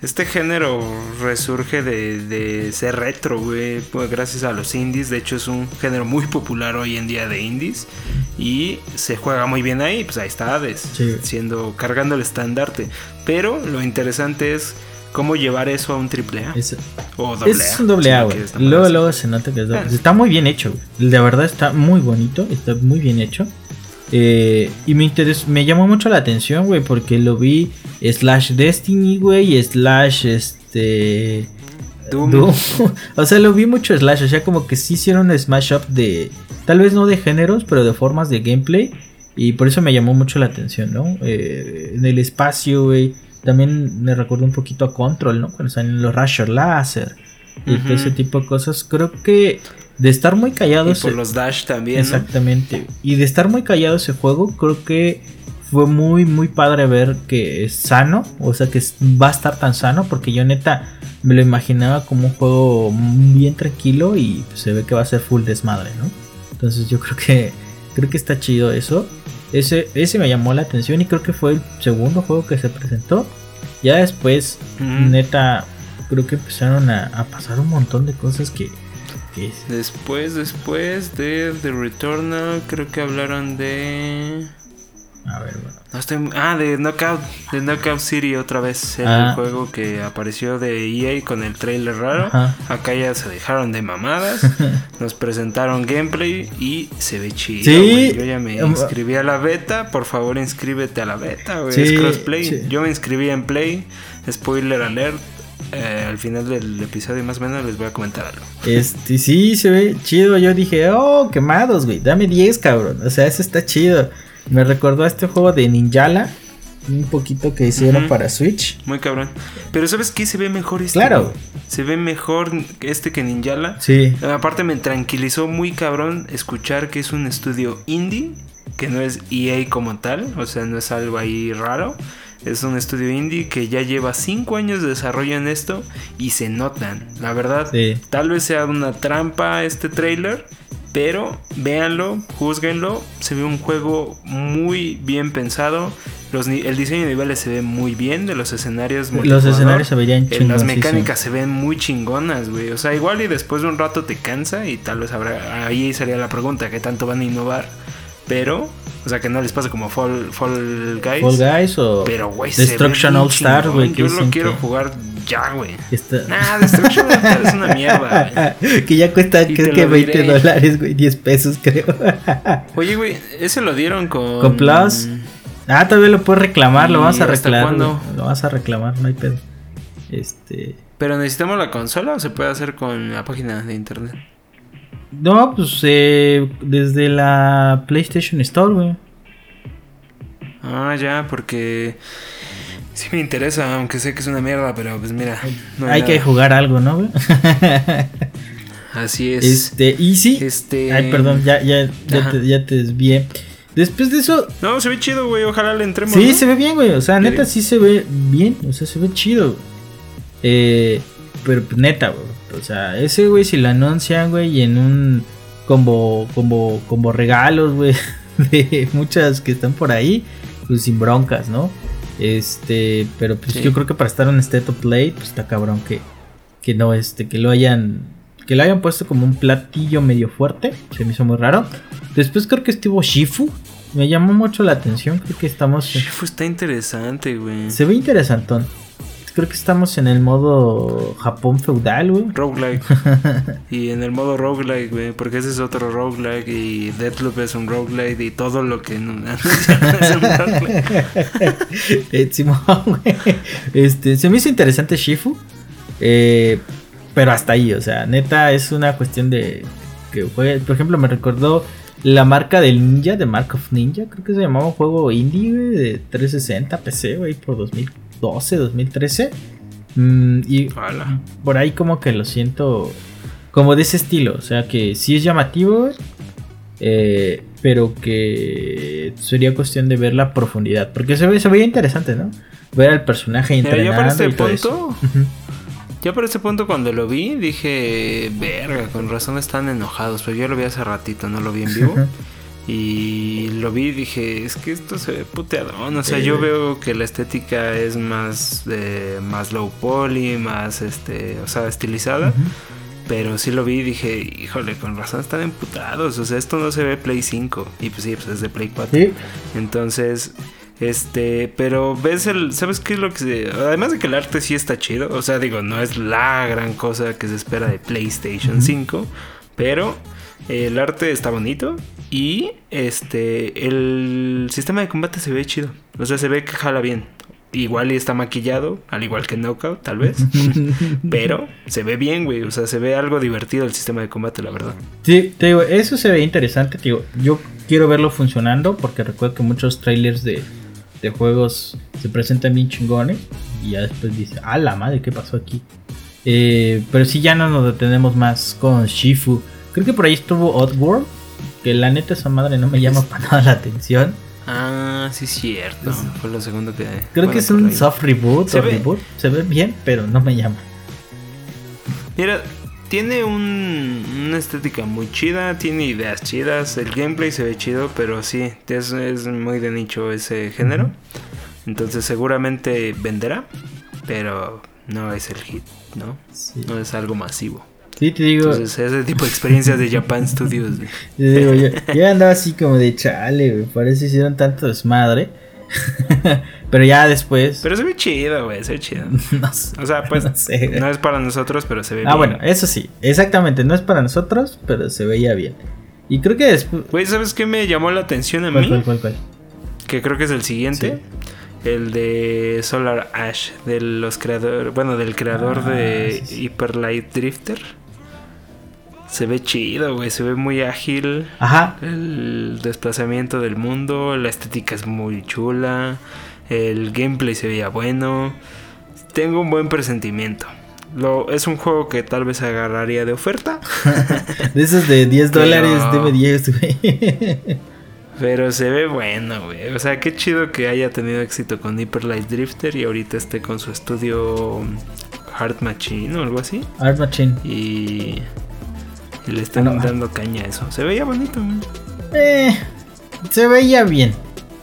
Este género resurge de, de ser retro, güey, pues gracias a los indies. De hecho, es un género muy popular hoy en día de indies. Y se juega muy bien ahí, pues ahí está Hades, siendo, cargando el estandarte. Pero lo interesante es cómo llevar eso a un triple A. Es, o doble es un doble A, güey. luego, luego se nota que es doble. Está muy bien hecho, güey. De verdad está muy bonito, está muy bien hecho. Eh, y me me llamó mucho la atención, güey, porque lo vi slash Destiny, güey, slash este... Doom. <laughs> o sea, lo vi mucho slash, o sea, como que sí hicieron un smash up de, tal vez no de géneros, pero de formas de gameplay. Y por eso me llamó mucho la atención, ¿no? Eh, en el espacio, güey también me recuerdo un poquito a Control, ¿no? Cuando salen los Rasher Laser y todo ese tipo de cosas. Creo que de estar muy callado. Y por los Dash también. Exactamente. Y de estar muy callado ese juego, creo que fue muy, muy padre ver que es sano. O sea, que va a estar tan sano. Porque yo, neta, me lo imaginaba como un juego bien tranquilo. Y se ve que va a ser full desmadre, ¿no? Entonces, yo creo que, creo que está chido eso. Ese, ese me llamó la atención y creo que fue el segundo juego que se presentó. Ya después, neta, creo que empezaron a, pasar un montón de cosas que, Después, después de The Returnal, creo que hablaron de... A ver, bueno. Ah, de Knockout, de Knockout City otra vez. El ah. juego que apareció de EA con el trailer raro. Acá ya se dejaron de mamadas. <laughs> nos presentaron gameplay y se ve chido. Sí. Yo ya me um, inscribí a la beta. Por favor, inscríbete a la beta, güey. es crossplay. Yo me inscribí en Play. Spoiler alert. Eh, al final del episodio más o menos les voy a comentar algo. Este, sí, se ve chido. Yo dije, oh, quemados, güey. Dame 10, cabrón. O sea, eso está chido. Me recordó a este juego de Ninjala. Un poquito que hicieron para Switch. Muy cabrón. Pero ¿sabes qué? Se ve mejor este. Claro. Se ve mejor este que Ninjala. Sí. Aparte me tranquilizó muy cabrón escuchar que es un estudio indie. Que no es EA como tal. O sea, no es algo ahí raro. Es un estudio indie que ya lleva 5 años de desarrollo en esto y se notan. La verdad, Sí. tal vez sea una trampa este trailer, pero véanlo, juzguenlo. Se ve un juego muy bien pensado. Los el diseño de niveles se ve muy bien de los escenarios. Los escenarios se verían Eh, Las chingoncísimos. mecánicas se ven muy chingonas, güey. O sea, igual y después de un rato te cansa y tal vez habrá... Ahí sería la pregunta, ¿qué tanto van a innovar? Pero, o sea, que no les pase como Fall, Fall Guys. Fall Guys o Pero, Destruction All Star, güey. Yo lo quiero que- jugar ya, güey. está- Nah, Destruction All Star es una mierda, güey. <laughs> que ya cuesta Y creo que lo 20 diré. dólares, güey, 10 pesos creo. <laughs> Oye, güey, ese lo dieron con... ¿Con Plus? Ah, todavía lo puedes reclamar, lo ¿Y vamos a reclamar. Lo vas a reclamar, no hay pedo. Este. ¿Pero necesitamos la consola o se puede hacer con la página de internet? No, pues eh, desde la PlayStation Store, güey. Ah, ya, porque sí me interesa, aunque sé que es una mierda, pero pues mira, no hay que jugar algo, ¿no, güey? <laughs> Así es. este, y sí. Este. Ay, perdón, ya, ya, ya, te, ya te desvié. Después de eso, No, se ve chido, güey. Ojalá le entremos. sí, ¿no? se ve bien, güey. O sea, ¿Qué neta, sí se ve bien. O sea, se ve chido. Eh, pero pues, neta, güey. O sea, ese, güey, si lo anuncian, güey, y en un. Como, como, como regalos, güey. <laughs> De muchas que están por ahí. Pues sin broncas, ¿no? Este, pero pues Sí. yo creo que para estar en State of Play, pues está cabrón que, que no, este, que lo hayan, que lo hayan puesto como un platillo medio fuerte, se me hizo muy raro. Después creo que estuvo Shifu, me llamó mucho la atención, creo que estamos, Shifu está interesante, güey. se ve interesantón. Creo que estamos en el modo Japón feudal, güey. Roguelike. <laughs> y en el modo roguelike, güey. Porque ese es otro roguelike. Y Deathloop es un roguelike. Y todo lo que <laughs> no es un roguelike. Eh, Simón. Este, se me hizo interesante Shifu. eh, pero hasta ahí, o sea, neta es una cuestión de que fue, por ejemplo, me recordó la marca del ninja, de Mark of Ninja, creo que se llamaba un juego indie, güey, de 360 PC, güey, por 2012, 2013. Mm, y por ahí como que lo siento como de ese estilo, o sea que sí es llamativo, eh, pero que sería cuestión de ver la profundidad, porque se, ve, se veía interesante, ¿no? Ver al personaje entrenando ya para este y todo eso. punto. Ya para este punto cuando lo vi dije, verga, con razón están enojados, pero yo lo vi hace ratito, no lo vi en vivo. Y lo vi y dije, es que esto se ve puteadón, o sea, yo veo que la estética es más eh, más low poly, más este, o sea, estilizada, pero sí lo vi y dije, híjole, con razón están emputados, o sea, esto no se ve Play 5 y pues sí, pues es de Play 4. Sí, Entonces, este, pero ves el, ¿sabes qué es lo que se, además de que el arte sí está chido, o sea, digo, no es la gran cosa que se espera de PlayStation Ujú. 5, pero el arte está bonito y este, el sistema de combate se ve chido, o sea, se ve que jala bien. Igual y está maquillado, al igual que Knockout, tal vez. <laughs> Pero se ve bien, güey. O sea, se ve algo divertido el sistema de combate, la verdad. Sí, te digo, eso se ve interesante, te digo, yo quiero verlo funcionando porque recuerdo que muchos trailers de, de juegos se presentan bien chingones y ya después dice, ah, la madre, ¿qué pasó aquí? Eh, pero sí, ya no nos detenemos más con Shifu. Creo que por ahí estuvo Oddworld, que la neta esa madre no me llama para nada la atención. Ah, sí, cierto. Fue lo segundo que. Creo bueno, que es un ahí. soft reboot Se o ve- reboot. Se ve bien, pero no me llama. Mira, tiene un- una estética muy chida, tiene ideas chidas, el gameplay se ve chido, pero sí, es, es muy de nicho ese género. Entonces seguramente venderá, pero no es el hit, ¿no? Sí, No es algo masivo. Sí, te digo, Entonces ese tipo de experiencias de Japan Studios. Yo, <laughs> digo, yo, yo andaba así como de chale, güey. Parece que hicieron tanto desmadre. <laughs> pero ya después. Pero se ve chido, güey, se ve chido. <laughs> no sé. O sea, pues No sé. no es para nosotros, pero se ve Ah, bien. bueno, eso sí. Exactamente. No es para nosotros, pero se veía bien. Y creo que después. Güey, ¿sabes qué me llamó la atención a ¿Cuál, mí? cuál, cuál, cuál? que creo que es el siguiente. El de Solar Ash, de los creadores, bueno, del creador Ah, de sí, sí. Hyper Light Drifter. Se ve chido, güey, se ve muy ágil. Ajá. El desplazamiento del mundo, la estética es muy chula. El gameplay se veía bueno. Tengo un buen presentimiento. Lo, es un juego que tal vez agarraría de oferta. <laughs> De esos de 10 Pero- dólares, deme 10, güey. <laughs> Pero se ve bueno, güey. O sea, qué chido que haya tenido éxito con Hyper Light Drifter y ahorita esté con su estudio Heart Machine o algo así. Art Machine. Y, y le están Bueno, dando caña a eso. Se veía bonito, güey. Eh, se veía bien.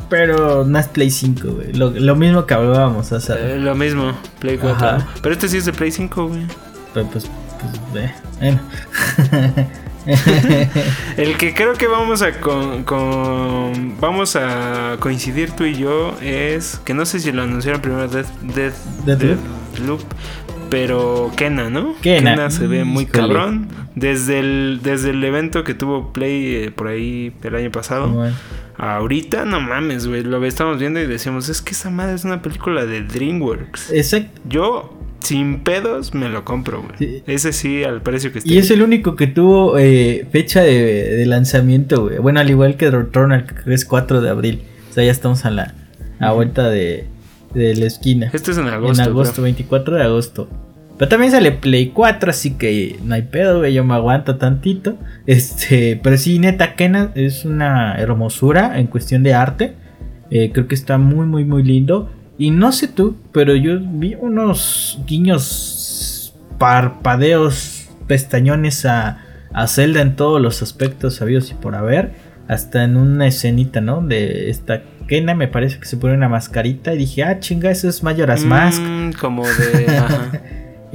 Pero no es Play 5, güey. Lo, lo mismo que hablábamos hace. Eh, lo mismo, Play 4. Ajá. Pero este sí es de Play 5, güey. Pero pues, pues, eh, bueno. <laughs> El que creo que vamos a con, con- vamos a coincidir tú y yo es que no sé si lo anunciaron primero Death, Death, Deathloop. Deathloop, pero Kena, ¿no? Kena. se ve muy Híjole. cabrón desde el desde el evento que tuvo Play eh, por ahí el año pasado. Bueno. Ahorita no mames, güey, lo estamos viendo y decíamos, es que esa madre es una película de DreamWorks. Exacto. Yo sin pedos me lo compro, güey. Sí. Ese sí al precio que está. Y es el único que tuvo eh, fecha de, de lanzamiento, güey. Bueno, al igual que Returnal, que es 4 de abril. O sea, ya estamos a la a vuelta de, de la esquina. Este es en agosto. en agosto, creo. 24 de agosto. Pero también sale Play 4, así que no hay pedo, güey. Yo me aguanto tantito. Este, pero sí, neta, Kena es una hermosura en cuestión de arte. Eh, creo que está muy, muy, muy lindo. Y no sé tú, pero yo vi unos guiños, parpadeos, pestañones a, a Zelda en todos los aspectos sabidos y por haber. Hasta en una escenita, ¿no? De esta Kena, me parece que se pone una mascarita. Y dije, ah, chinga, eso es Majora's Mask. Mm, como <laughs> de. ajá.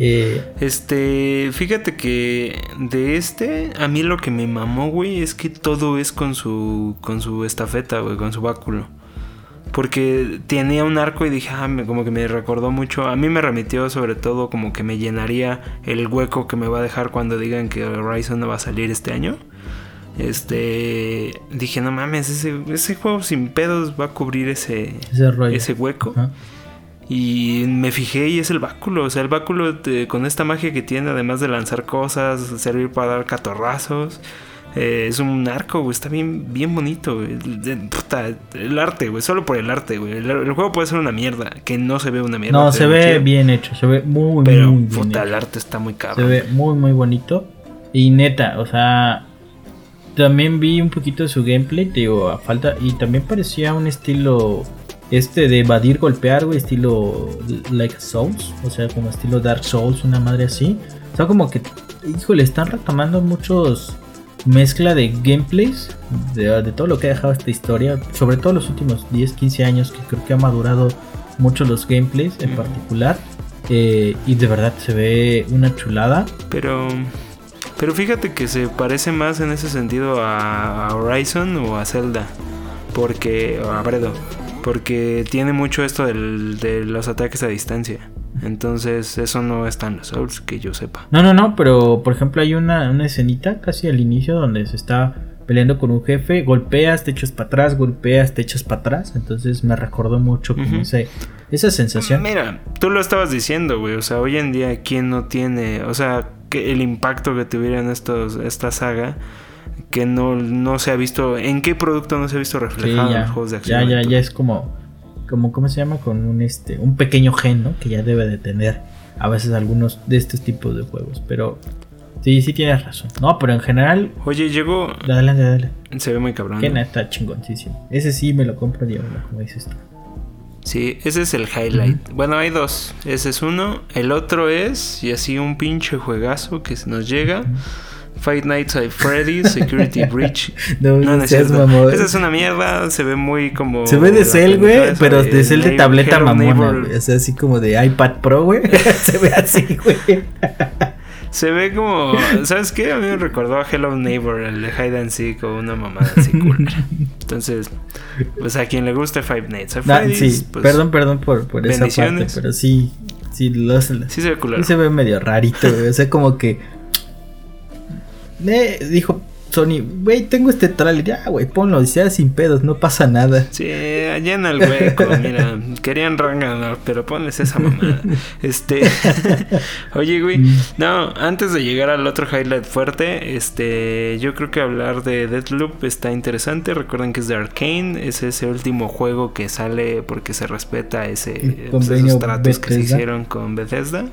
Eh, Este, fíjate que de este, a mí lo que me mamó, güey, es que todo es con su, con su estafeta, güey, con su báculo. Porque tenía un arco y dije, ah, me- como que me recordó mucho. A mí me remitió sobre todo como que me llenaría el hueco que me va a dejar cuando digan que Horizon no va a salir este año. Este, dije, no mames, ese, ese juego sin pedos va a cubrir ese, ese rollo. ese hueco. Ajá. Y me fijé y es el báculo. O sea, el báculo de- con esta magia que tiene, además de lanzar cosas, servir para dar catorrazos. eh, es un arco, güey. Está bien, bien bonito, güey. Puta, el arte, güey. Solo por el arte, güey. El, el juego puede ser una mierda. Que no se ve una mierda. No, se ve chido, bien hecho, se ve muy, Pero, muy bien puta, hecho. el arte está muy Se cabrón. ve muy, muy bonito. Y neta, o sea, también vi un poquito de su gameplay, te digo, a falta. Y también parecía un estilo este de evadir, golpear, güey, estilo like Souls. O sea, como estilo Dark Souls, una madre así. O sea, como que, híjole, están retomando muchos mezcla de gameplays de, de todo lo que ha dejado esta historia, sobre todo los últimos 10, 15 años, que creo que ha madurado mucho los gameplays en particular. Eh, y de verdad se ve una chulada. Pero. Pero fíjate que se parece más en ese sentido a, a Horizon o a Zelda. Porque. o a Bredo. Porque tiene mucho esto del- de los ataques a distancia. Entonces, eso no está en los Souls, que yo sepa. No, no, no, pero por ejemplo hay una, una escenita casi al inicio donde se está peleando con un jefe, golpeas, te echas para atrás, golpeas, te echas para atrás. Entonces me recordó mucho como ese, esa sensación. Mira, tú lo estabas diciendo, güey. O sea, hoy en día, ¿quién no tiene? O sea, que el impacto que tuvieran estos, esta saga, que no, no se ha visto. ¿En qué producto no se ha visto Sí, reflejado en ya, los juegos de ya, acción? ya, aventura? ya es como, como, ¿cómo se llama? Con un, este, un pequeño gen, ¿no? Que ya debe de tener a veces algunos de estos tipos de juegos. Pero sí, sí tienes razón. No, pero en general, Oye, llegó. adelante, adelante. Se ve muy cabrón. Que ¿no? neta chingoncísimo. Ese sí me lo compro, diablo, como dices tú. Sí, ese es el highlight. Bueno, hay dos. Ese es uno. El otro es, y así un pinche juegazo que se nos llega. Fight Nights at Freddy's <laughs> Security Breach. No, No, no es seas mamón. Esa es una mierda. Se ve muy como. Se ve de Cell, güey, pero de Cell de tableta mamona. O sea, así como de iPad Pro, güey. <laughs> Se ve así, güey. Se ve como. ¿Sabes qué? A mí me recordó a Hello Neighbor, el de Hide and Seek o una mamada así cool. <laughs> Entonces, pues a quien le guste Five Nights at Ah, Freddy's. sí, pues, perdón, perdón por, por esa parte, pero sí, sí, lo, sí Sí se ve culero. se ve medio rarito, güey. O sea, como que. <laughs> Eh, dijo Sony, güey, tengo este trailer. Ya, güey, ponlo, sea sin pedos, no pasa nada. Sí, llena el hueco, <laughs> mira, querían ganar, pero ponles esa mamada. Este, <laughs> oye, güey, Mm. no, antes de llegar al otro highlight fuerte, este, yo creo que hablar de Deathloop está interesante. Recuerden que es de Arkane, es ese último juego que sale porque se respeta ese, pues, esos tratos que se hicieron con Bethesda.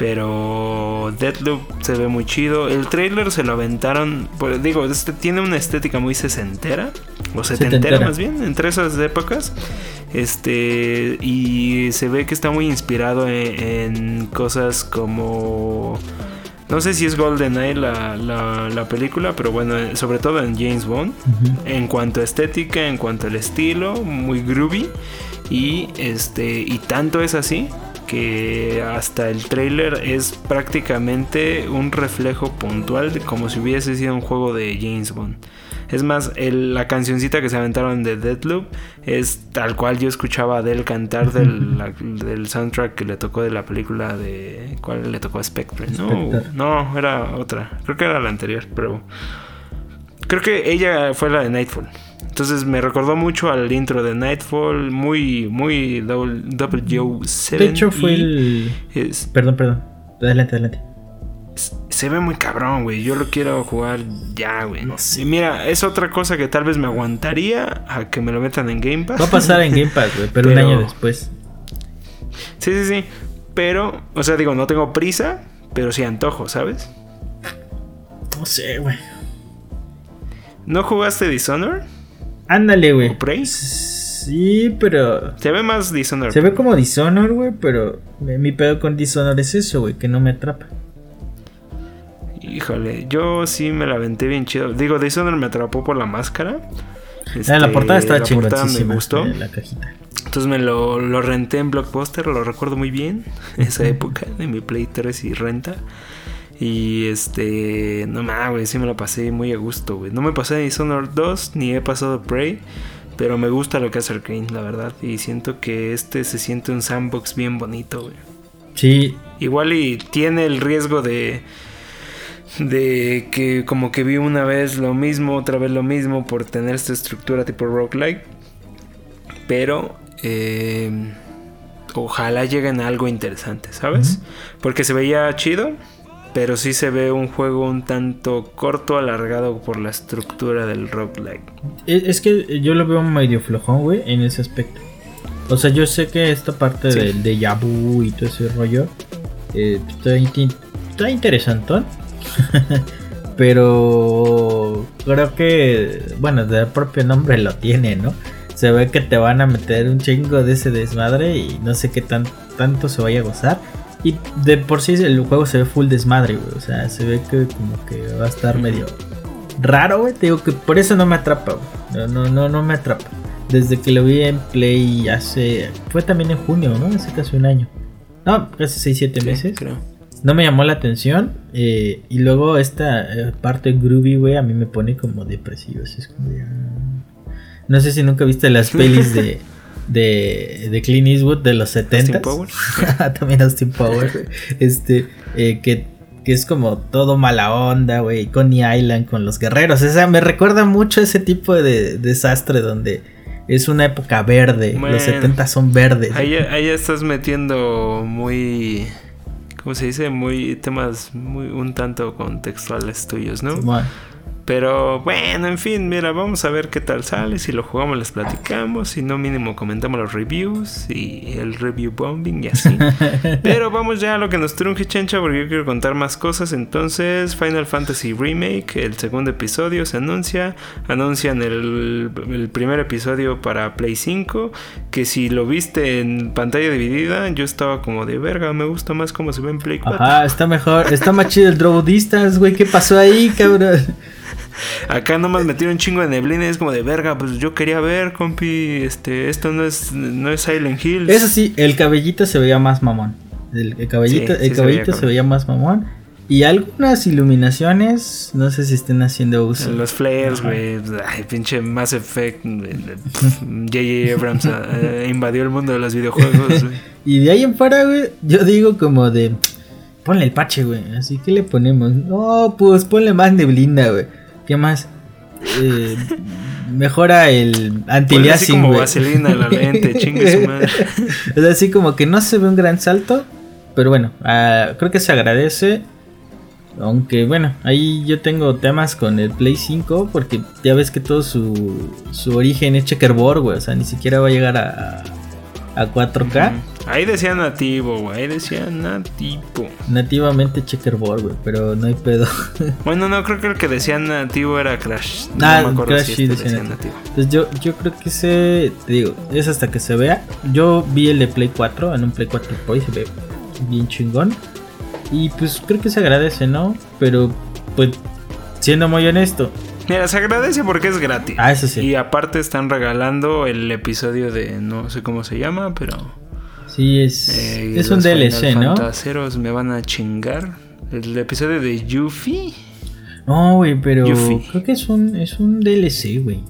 Pero Deadloop se ve muy chido. El trailer se lo aventaron. Pues, digo, este tiene una estética muy sesentera. O setentera, más bien, entre esas épocas. Este. Y se ve que está muy inspirado en, cosas como. No sé si es GoldenEye la, la, película, pero bueno, sobre todo en James Bond. En cuanto a estética, en cuanto al estilo, muy groovy. Y este. Y tanto es así que hasta el trailer es prácticamente un reflejo puntual de como si hubiese sido un juego de James Bond. Es más, la cancioncita que se aventaron de Deadloop es tal cual yo escuchaba a Adele cantar del, soundtrack que le tocó de la película de... ¿Cuál le tocó a Spectre? No, no, era otra. Creo que era la anterior, pero... Creo que ella fue la de Nightfall. Entonces me recordó mucho al intro de Nightfall, muy, muy Double, Joe 7. De hecho fue el... Perdón, perdón. Adelante, adelante. Se ve muy cabrón, güey. Yo lo quiero jugar ya, güey. Y mira, es otra cosa que tal vez me aguantaría a que me lo metan en Game Pass. Va a pasar en Game Pass, güey, pero, un año después. Sí, sí, sí. Pero, o sea, digo, no tengo prisa, pero sí antojo, ¿sabes? No sé, güey. ¿No jugaste Dishonored? Ándale, güey. Prey? Sí, pero. Se ve más Dishonored. Se ve como Dishonored, güey, pero mi pedo con Dishonored es eso, güey, que no me atrapa. Híjole, yo sí me la aventé bien chido. Digo, Dishonored me atrapó por la máscara. Ah, la portada está chingada. me gustó. La cajita. Entonces me lo, lo, renté en Blockbuster, lo recuerdo muy bien. <laughs> Esa época de mi Play 3 y renta. Y este, no mames, güey, sí me lo pasé muy a gusto, güey. No me pasé de Dishonored 2 ni he pasado Prey, pero me gusta lo que hace Arkane, la verdad. Y siento que este se siente un sandbox bien bonito, güey. Sí. Igual y tiene el riesgo de de que como que vi una vez lo mismo, otra vez lo mismo por tener esta estructura tipo roguelike. Pero eh, ojalá lleguen a algo interesante, ¿sabes? Porque se veía chido, pero sí se ve un juego un tanto corto, alargado por la estructura del roguelike. Es que yo lo veo medio flojón, güey, en ese aspecto. O sea, yo sé que esta parte del de Yabu y todo ese rollo eh, está, está interesante. <laughs> pero creo que, bueno, del propio nombre lo tiene, ¿no? Se ve que te van a meter un chingo de ese desmadre y no sé qué tan, tanto se vaya a gozar. Y de por sí el juego se ve full desmadre, güey. O sea, se ve que como que va a estar medio raro, güey. Te digo que por eso no me atrapa, güey. No, no, no, me atrapa. Desde que lo vi en Play hace. Fue también en junio, ¿no? Hace casi un año. No, casi 6-7 meses. Creo. No me llamó la atención. Eh, y luego esta eh, parte groovy, güey, a mí me pone como depresivo. Así es como ah. No sé si nunca viste las <laughs> pelis de. De, de Clint Eastwood de los 70. Austin Power. <laughs> También Austin Power. este, eh, que, que, es como todo mala onda, güey. Coney Island con los guerreros. O sea, me recuerda mucho ese tipo de, desastre donde es una época verde. los 70 son verdes. Ahí, ahí estás metiendo muy. ¿Cómo se dice? Muy temas muy un tanto contextuales tuyos, ¿no? Pero bueno, en fin, mira, vamos a ver qué tal sale. Si lo jugamos, les platicamos. Si no, mínimo comentamos los reviews y el review bombing y así. <laughs> Pero vamos ya a lo que nos trunje, chencha, porque yo quiero contar más cosas. Entonces, Final Fantasy Remake, el segundo episodio se anuncia. Anuncian el, primer episodio para Play 5. Que si lo viste en pantalla dividida, yo estaba como de verga. Me gusta más cómo se ve en Play 4. Ah, está mejor. Está más chido el Drobo güey. ¿Qué pasó ahí, cabrón? Acá nomás metieron un chingo de neblina es como de verga, pues yo quería ver, compi, este, esto no es, no es Silent Hill. Eso sí, el cabellito se veía más mamón. El, cabellito, el cabellito se, veía más mamón. Y algunas iluminaciones, no sé si estén haciendo uso. Los flares, güey. Ay, pinche Mass Effect. J.J. <laughs> Abrams eh, invadió el mundo de los videojuegos, <laughs> Y de ahí en fuera, güey, yo digo como de. Ponle el parche, güey. Así que le ponemos. No, pues ponle más neblina, güey. ¿Qué más? Eh, mejora el anti-aliasing, como vaselina la lente, <laughs> chingue su madre. es así como que no se ve un gran salto, pero bueno, ah, creo que se agradece. Aunque bueno, ahí yo tengo temas con el Play 5 porque ya ves que todo su, su origen es checkerboard, güey. O sea, ni siquiera va a llegar a, a 4K. Ahí decía nativo, güey. Ahí decía nativo. Nativamente checkerboard, güey, pero no hay pedo. <laughs> Bueno, no, creo que el que decía nativo era Crash. No Ah, me Crash si sí este decía decía nativo. nativo. Entonces yo, yo creo que ese, te digo, es hasta que se vea. Yo vi el de Play 4 en un Play 4 Pro y se ve bien chingón. Y pues creo que se agradece, ¿no? Pero pues siendo muy honesto. Mira, se agradece porque es gratis. Ah, eso sí. Y aparte están regalando el episodio de no sé cómo se llama, pero. Sí, es, eh, es un DLC, Final ¿no? Fantaseros me van a chingar. El episodio de Yuffie. No, güey, pero Yuffie. creo que es un, es un DLC, güey.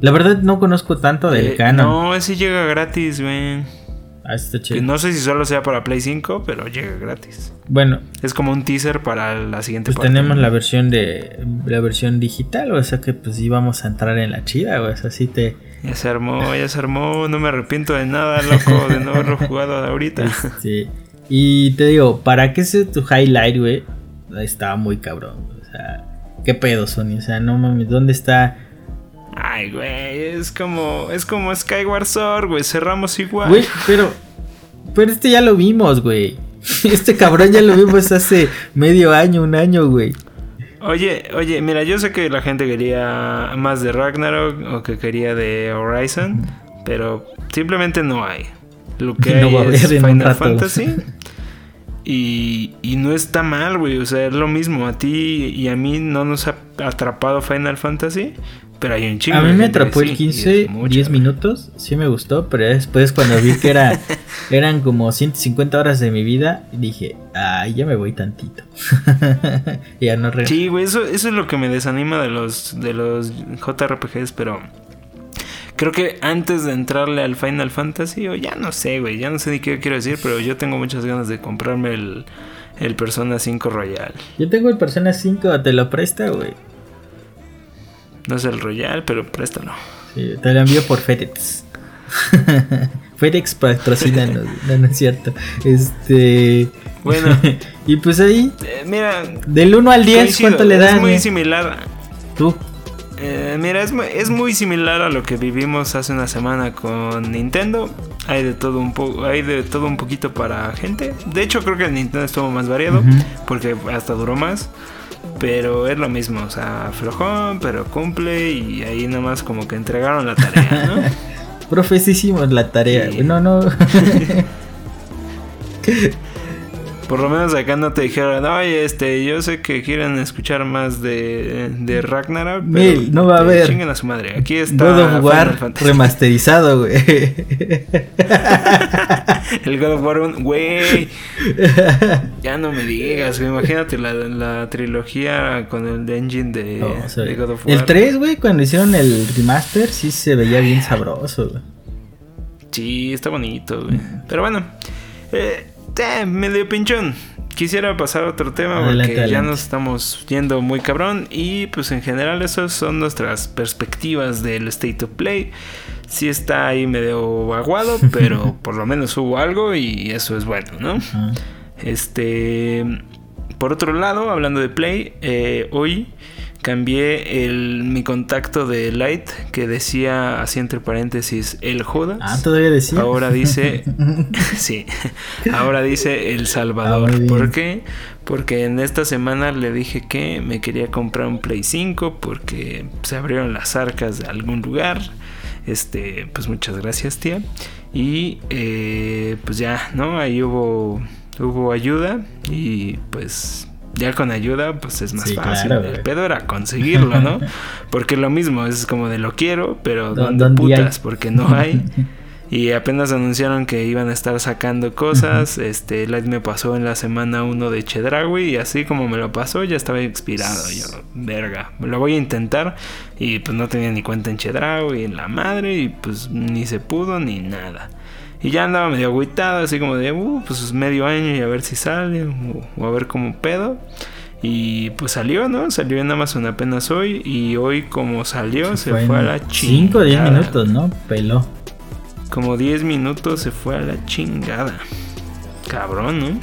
La verdad no conozco tanto del Eh, canon. No, ese llega gratis, güey. Ah, está chido. No sé si solo sea para Play 5, pero llega gratis. Bueno, Es como un teaser para la siguiente pues parte. tenemos la versión de la versión digital, o sea que pues íbamos a entrar en la chida, güey. O sea, sí te Ya se armó, ya se armó. No me arrepiento de nada, loco, de no haberlo jugado ahorita. Sí. Y te digo, ¿para qué es tu highlight, güey? Está muy cabrón. O sea, ¿qué pedo, Sony? O sea, no mames, ¿dónde está? Ay, güey, es como, es como Skyward Sword, güey. Cerramos igual. Güey, pero. Pero este ya lo vimos, güey. <laughs> Este cabrón ya lo vimos hace medio año, un año, güey. Oye, oye, mira, yo sé que la gente quería más de Ragnarok o que quería de Horizon, pero simplemente no hay. Lo que <laughs> No hay es Final. Fantasy. <laughs> Y, y no está mal, güey. O sea, es lo mismo. A ti y a mí no nos ha atrapado Final Fantasy, pero hay un chingo. A mí me atrapó el sí, y 15, es mucho, 10 güey. minutos, sí me gustó, pero después cuando vi que era, <laughs> eran como 150 horas de mi vida, dije, ay, ya me voy tantito. <laughs> ya no re... Sí, güey, eso, eso es lo que me desanima de los, de los JRPGs, pero creo que antes de entrarle al Final Fantasy, o ya no sé, güey, ya no sé ni qué quiero decir, pero yo tengo muchas ganas de comprarme el, el Persona 5 Royal. Yo tengo el Persona 5, te lo presta, güey. No es el Royal, pero préstalo. Sí, te lo envío por FedEx. <laughs> FedEx patrocínanos, no, no es cierto. Este... Bueno. <laughs> y pues ahí, Eh, mira, del 1 al 10, coincido, ¿cuánto le Es das? muy güey? similar. Tú. Eh, mira, es, mu- es muy similar a lo que vivimos hace una semana con Nintendo. Hay de todo un poco, hay de todo un poquito para gente. De hecho, creo que el Nintendo estuvo más variado porque hasta duró más. Pero es lo mismo, o sea, flojón, pero cumple y ahí nomás como que entregaron la tarea, ¿no? <laughs> Profes, hicimos la tarea. Sí. No, no. <laughs> Por lo menos acá no te dijeron, oye, este, yo sé que quieren escuchar más de, de Ragnarok, pero Mil, no va a haber. Chinguen a su madre. Aquí está God of War remasterizado, güey. <laughs> El God of War, güey. Ya no me digas, güey. Imagínate la, la trilogía con el engine de, No, de God of War. el 3, güey, cuando hicieron el remaster, sí se veía bien sabroso, güey. Sí, está bonito, güey. Pero bueno, eh, eh, medio pinchón. Quisiera pasar a otro tema Adelante, porque ya nos estamos yendo muy cabrón. Y pues en general, esas son nuestras perspectivas del State of Play. Sí está ahí medio aguado, <laughs> pero por lo menos hubo algo y eso es bueno, ¿no? Este. Por otro lado, hablando de Play, eh, hoy cambié el, mi contacto de Light que decía, así entre paréntesis, el Judas. Ah, todavía decía. Ahora dice, <laughs> <laughs> sí, ahora dice El Ah, Salvador. bien. ¿Por qué? Porque en esta semana le dije que me quería comprar un Play 5 porque se abrieron las arcas de algún lugar. Este, pues muchas gracias, tía. Y eh, pues ya, ¿no? Ahí hubo, hubo ayuda y pues ya con ayuda pues es más Sí, fácil. claro, El pedo era conseguirlo, ¿no? <laughs> Porque lo mismo, es como de lo quiero, pero ¿Dó- ¿dónde hay? putas? Porque no hay. <laughs> Y apenas anunciaron que iban a estar sacando cosas. Este, Light me pasó en la semana 1 de Chedraui. Y así como me lo pasó, ya estaba expirado. Yo, verga, lo voy a intentar. Y pues no tenía ni cuenta en Chedraui, en la madre. Y pues ni se pudo ni nada. Y ya andaba medio agüitado, así como de, uh, pues es medio año y a ver si sale. O, o a ver cómo pedo. Y pues salió, ¿no? Salió en Amazon apenas hoy. Y hoy, como salió, se, fue, a la chingada. 5 o 10 minutos, ¿no? Peló. Como 10 minutos se fue a la chingada. Cabrón, ¿no?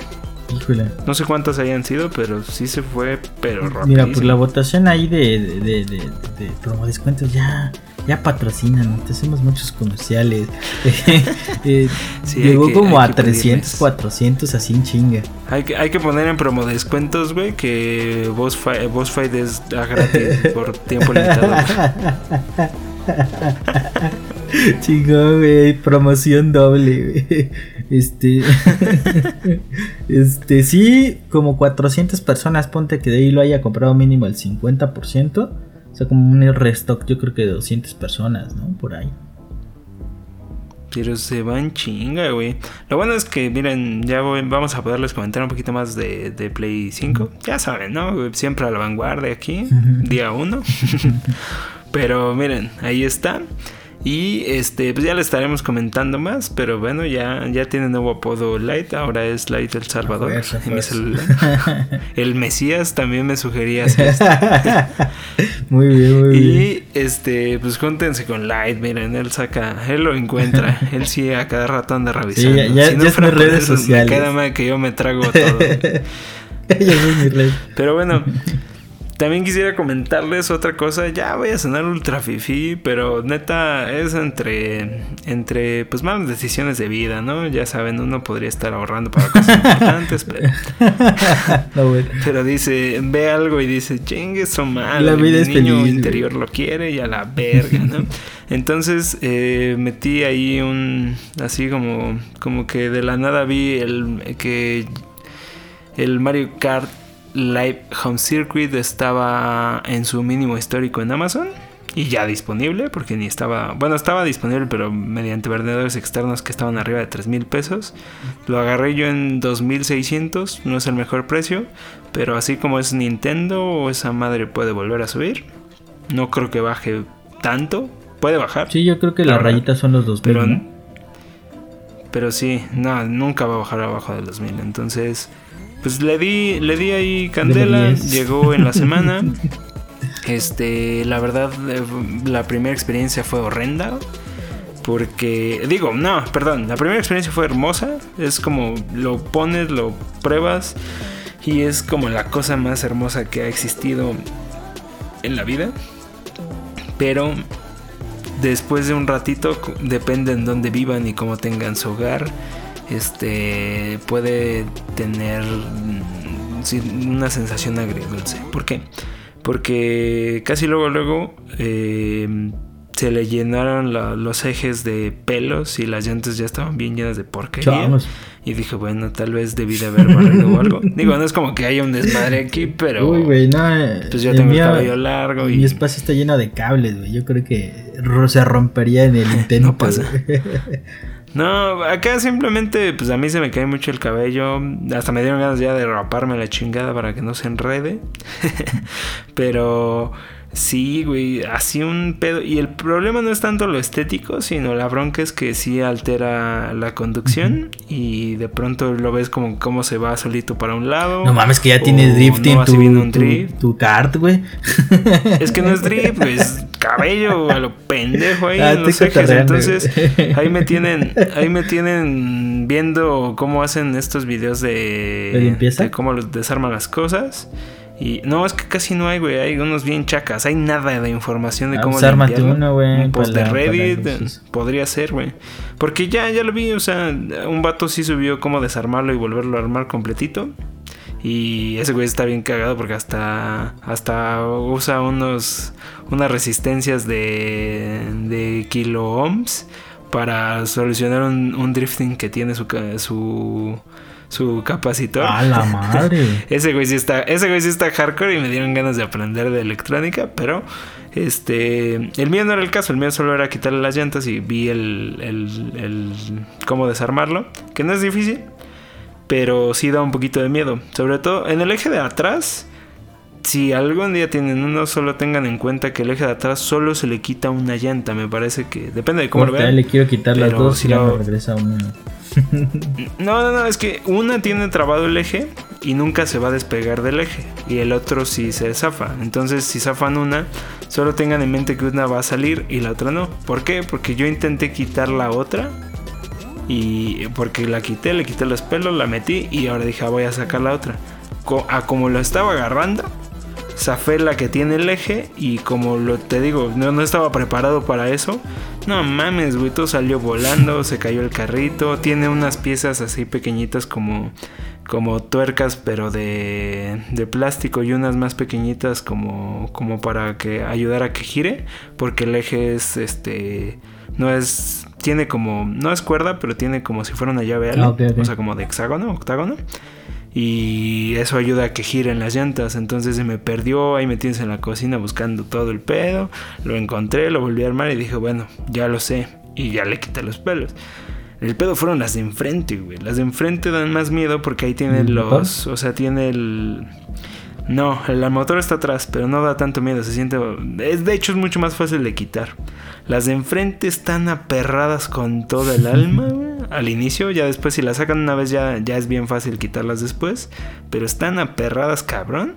Híjole. No sé cuántas hayan sido, pero sí se fue, pero rápido. Mira, pues la votación ahí de, de, de, de, de promo descuentos ya ya patrocinan, te hacemos muchos comerciales. <laughs> Eh, llegó como a 300, 400 así en chinga. Hay que, hay que poner en promo descuentos, güey, que Boss Fight, Boss Fight es gratis por tiempo limitado. <laughs> Chingón, güey, promoción doble, güey. Este, <laughs> este, sí, como 400 personas, ponte que de ahí lo haya comprado mínimo el 50%. O sea, como un restock, yo creo que de 200 personas, ¿no? Por ahí. Pero se van chinga, güey. Lo bueno es que, miren, ya vamos a poderles comentar un poquito más de, de Play 5. Ya saben, ¿no? Siempre a la vanguardia aquí, día 1. <laughs> Pero miren, ahí está. Y este, pues ya le estaremos comentando más, pero bueno, ya, ya tiene nuevo apodo Light, ahora es Light El Salvador <laughs> El Mesías también me sugería así. <laughs> muy bien, muy bien. Y este, pues júntense con Light, miren, él saca, él lo encuentra, <laughs> él sí a cada rato anda revisando. Sí, ya, si no ya fuera redes sociales. Queda mal que yo me trago todo. Pero bueno, también quisiera comentarles otra cosa. Ya voy a sonar ultra fifi, pero neta es entre, entre pues malas decisiones de vida, ¿no? Ya saben, uno podría estar ahorrando para cosas <laughs> importantes, pero. <laughs> Pero dice, ve algo y dice, chingue su mal. La vida el niño interior lo quiere y a la verga, ¿no? <laughs> Entonces eh, metí ahí un. Así como. Como que de la nada vi el. que. El Mario Kart Live Home Circuit estaba en su mínimo histórico en Amazon y ya disponible porque ni estaba, bueno, estaba disponible pero mediante vendedores externos que estaban arriba de 3 mil pesos. Lo agarré yo en 2600, no es el mejor precio, pero así como es Nintendo, esa madre puede volver a subir. No creo que baje tanto, puede bajar. Sí, yo creo que las rayitas son los 2000. Pero, pero sí, no, nunca va a bajar abajo de los 2000, entonces pues le di, le di ahí candela, llegó en la semana. <laughs> Este, la verdad, eh, la primera experiencia fue horrenda. Porque, digo, no, perdón, la primera experiencia fue hermosa. Es como lo pones, lo pruebas. Y es como la cosa más hermosa que ha existido en la vida. Pero después de un ratito, depende en dónde vivan y cómo tengan su hogar este puede tener mm, una sensación agridulce. ¿Por qué? Porque casi luego luego eh, se le llenaron los ejes de pelos y las llantas ya estaban bien llenas de porquería. Y dije, bueno, tal vez debí de haber barrido o algo. <laughs> Digo, no es como que haya un desmadre aquí, pero. Uy, güey, no. Eh, pues yo tengo el cabello largo y. Mi espacio está lleno de cables, güey. Yo creo que se rompería en el <laughs> intento. no pasa. <laughs> No, acá simplemente, pues a mí se me cae mucho el cabello. Hasta me dieron ganas ya de raparme la chingada para que no se enrede. <laughs> Pero Sí, güey, así un pedo. Y el problema no es tanto lo estético, sino la bronca es que sí altera la conducción y de pronto lo ves como cómo se va solito para un lado. No mames, que ya tiene drifting no tu, un drift. tu, kart, güey. Es que no es drift, es cabello a lo pendejo ahí ah, en los ejes. Entonces, ahí me tienen, <laughs> ahí me tienen viendo cómo hacen estos videos de, ¿De limpieza? De cómo desarman las cosas. Y no, es que casi no hay, güey. Hay unos bien chacas. Hay nada de información de ah, cómo pues limpiarlo. güey. Un post de Reddit podría ser, güey. Porque ya, ya lo vi. O sea, un vato sí subió cómo desarmarlo y volverlo a armar completito. Y ese güey está bien cagado porque hasta, hasta usa unos, unas resistencias de, de kilo ohms para solucionar un, un drifting que tiene su, su su capacitor. A la madre. <laughs> ese güey sí está, ese güey sí está hardcore y me dieron ganas de aprender de electrónica, pero este, el mío no era el caso, el mío solo era quitarle las llantas y vi el, el, el cómo desarmarlo, que no es difícil, pero sí da un poquito de miedo, sobre todo en el eje de atrás. Si algún día tienen uno, solo tengan en cuenta que el eje de atrás solo se le quita una llanta. Me parece que depende de cómo lo vean. le quiero quitar las dos y lo... regresa uno. <laughs> No, no, no, es que una tiene trabado el eje y nunca se va a despegar del eje y el otro sí se zafa. Entonces, si zafan una, solo tengan en mente que una va a salir y la otra no. ¿Por qué? Porque yo intenté quitar la otra y porque la quité, le quité los pelos, la metí y ahora dije, ah, voy a sacar la otra. A como lo estaba agarrando, zafé la que tiene el eje y como lo te digo, no, no estaba preparado para eso. No mames, güey, todo salió volando, se cayó el carrito, tiene unas piezas así pequeñitas como como tuercas pero de, de plástico y unas más pequeñitas como como para que ayudar a que gire, porque el eje es este no es tiene como no es cuerda, pero tiene como si fuera una llave Ah, o sea, como de hexágono, octágono. Y eso ayuda a que giren las llantas. Entonces se me perdió. Ahí me tienes en la cocina buscando todo el pedo. Lo encontré, lo volví a armar y dije, bueno, ya lo sé. Y ya le quité los pelos. El pedo fueron las de enfrente, güey. Las de enfrente dan más miedo porque ahí tiene los. O sea, tiene el. No, el motor está atrás, pero no da tanto miedo. Se siente. Es, de hecho, es mucho más fácil de quitar. Las de enfrente están aperradas con toda el alma, <laughs> güey. Al inicio, ya después, si las sacan una vez, ya, ya es bien fácil quitarlas después. Pero están aperradas, cabrón.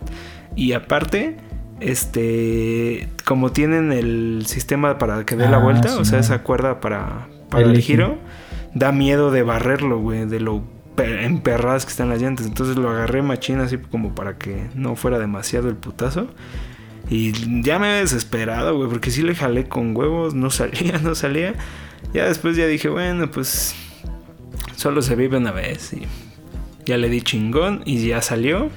Y aparte, este. Como tienen el sistema para que dé la Ah, vuelta, sí, o sea, esa cuerda para, para El el, giro, da miedo de barrerlo, güey. De lo emperradas que están las llantas. Entonces lo agarré machín así como para que no fuera demasiado el putazo. Y ya me había desesperado, güey, porque sí le jalé con huevos, no salía, <laughs> no salía. Ya después ya dije, bueno, pues solo se vive una vez y ya le di chingón y ya salió.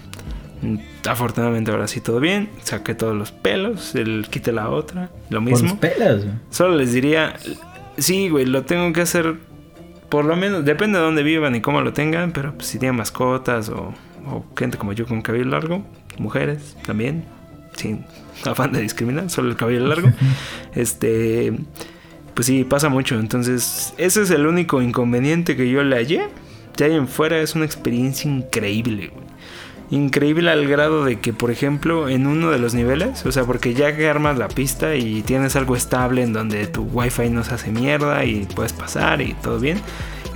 Afortunadamente ahora sí todo bien, saqué todos los pelos, el quité la otra, lo los mismo. pelas, güey. Solo les diría, sí, güey, lo tengo que hacer por lo menos, depende de dónde vivan y cómo lo tengan, pero pues, si tienen mascotas o, o gente como yo con cabello largo, mujeres también, sin <laughs> afán de discriminar, solo el cabello largo, <laughs> este, pues sí, pasa mucho. Entonces, ese es el único inconveniente que yo le hallé. De ahí en fuera es una experiencia increíble, güey. Increíble al grado de que, por ejemplo, en uno de los niveles, o sea, porque ya que armas la pista y tienes algo estable en donde tu wifi no se hace mierda y puedes pasar y todo bien,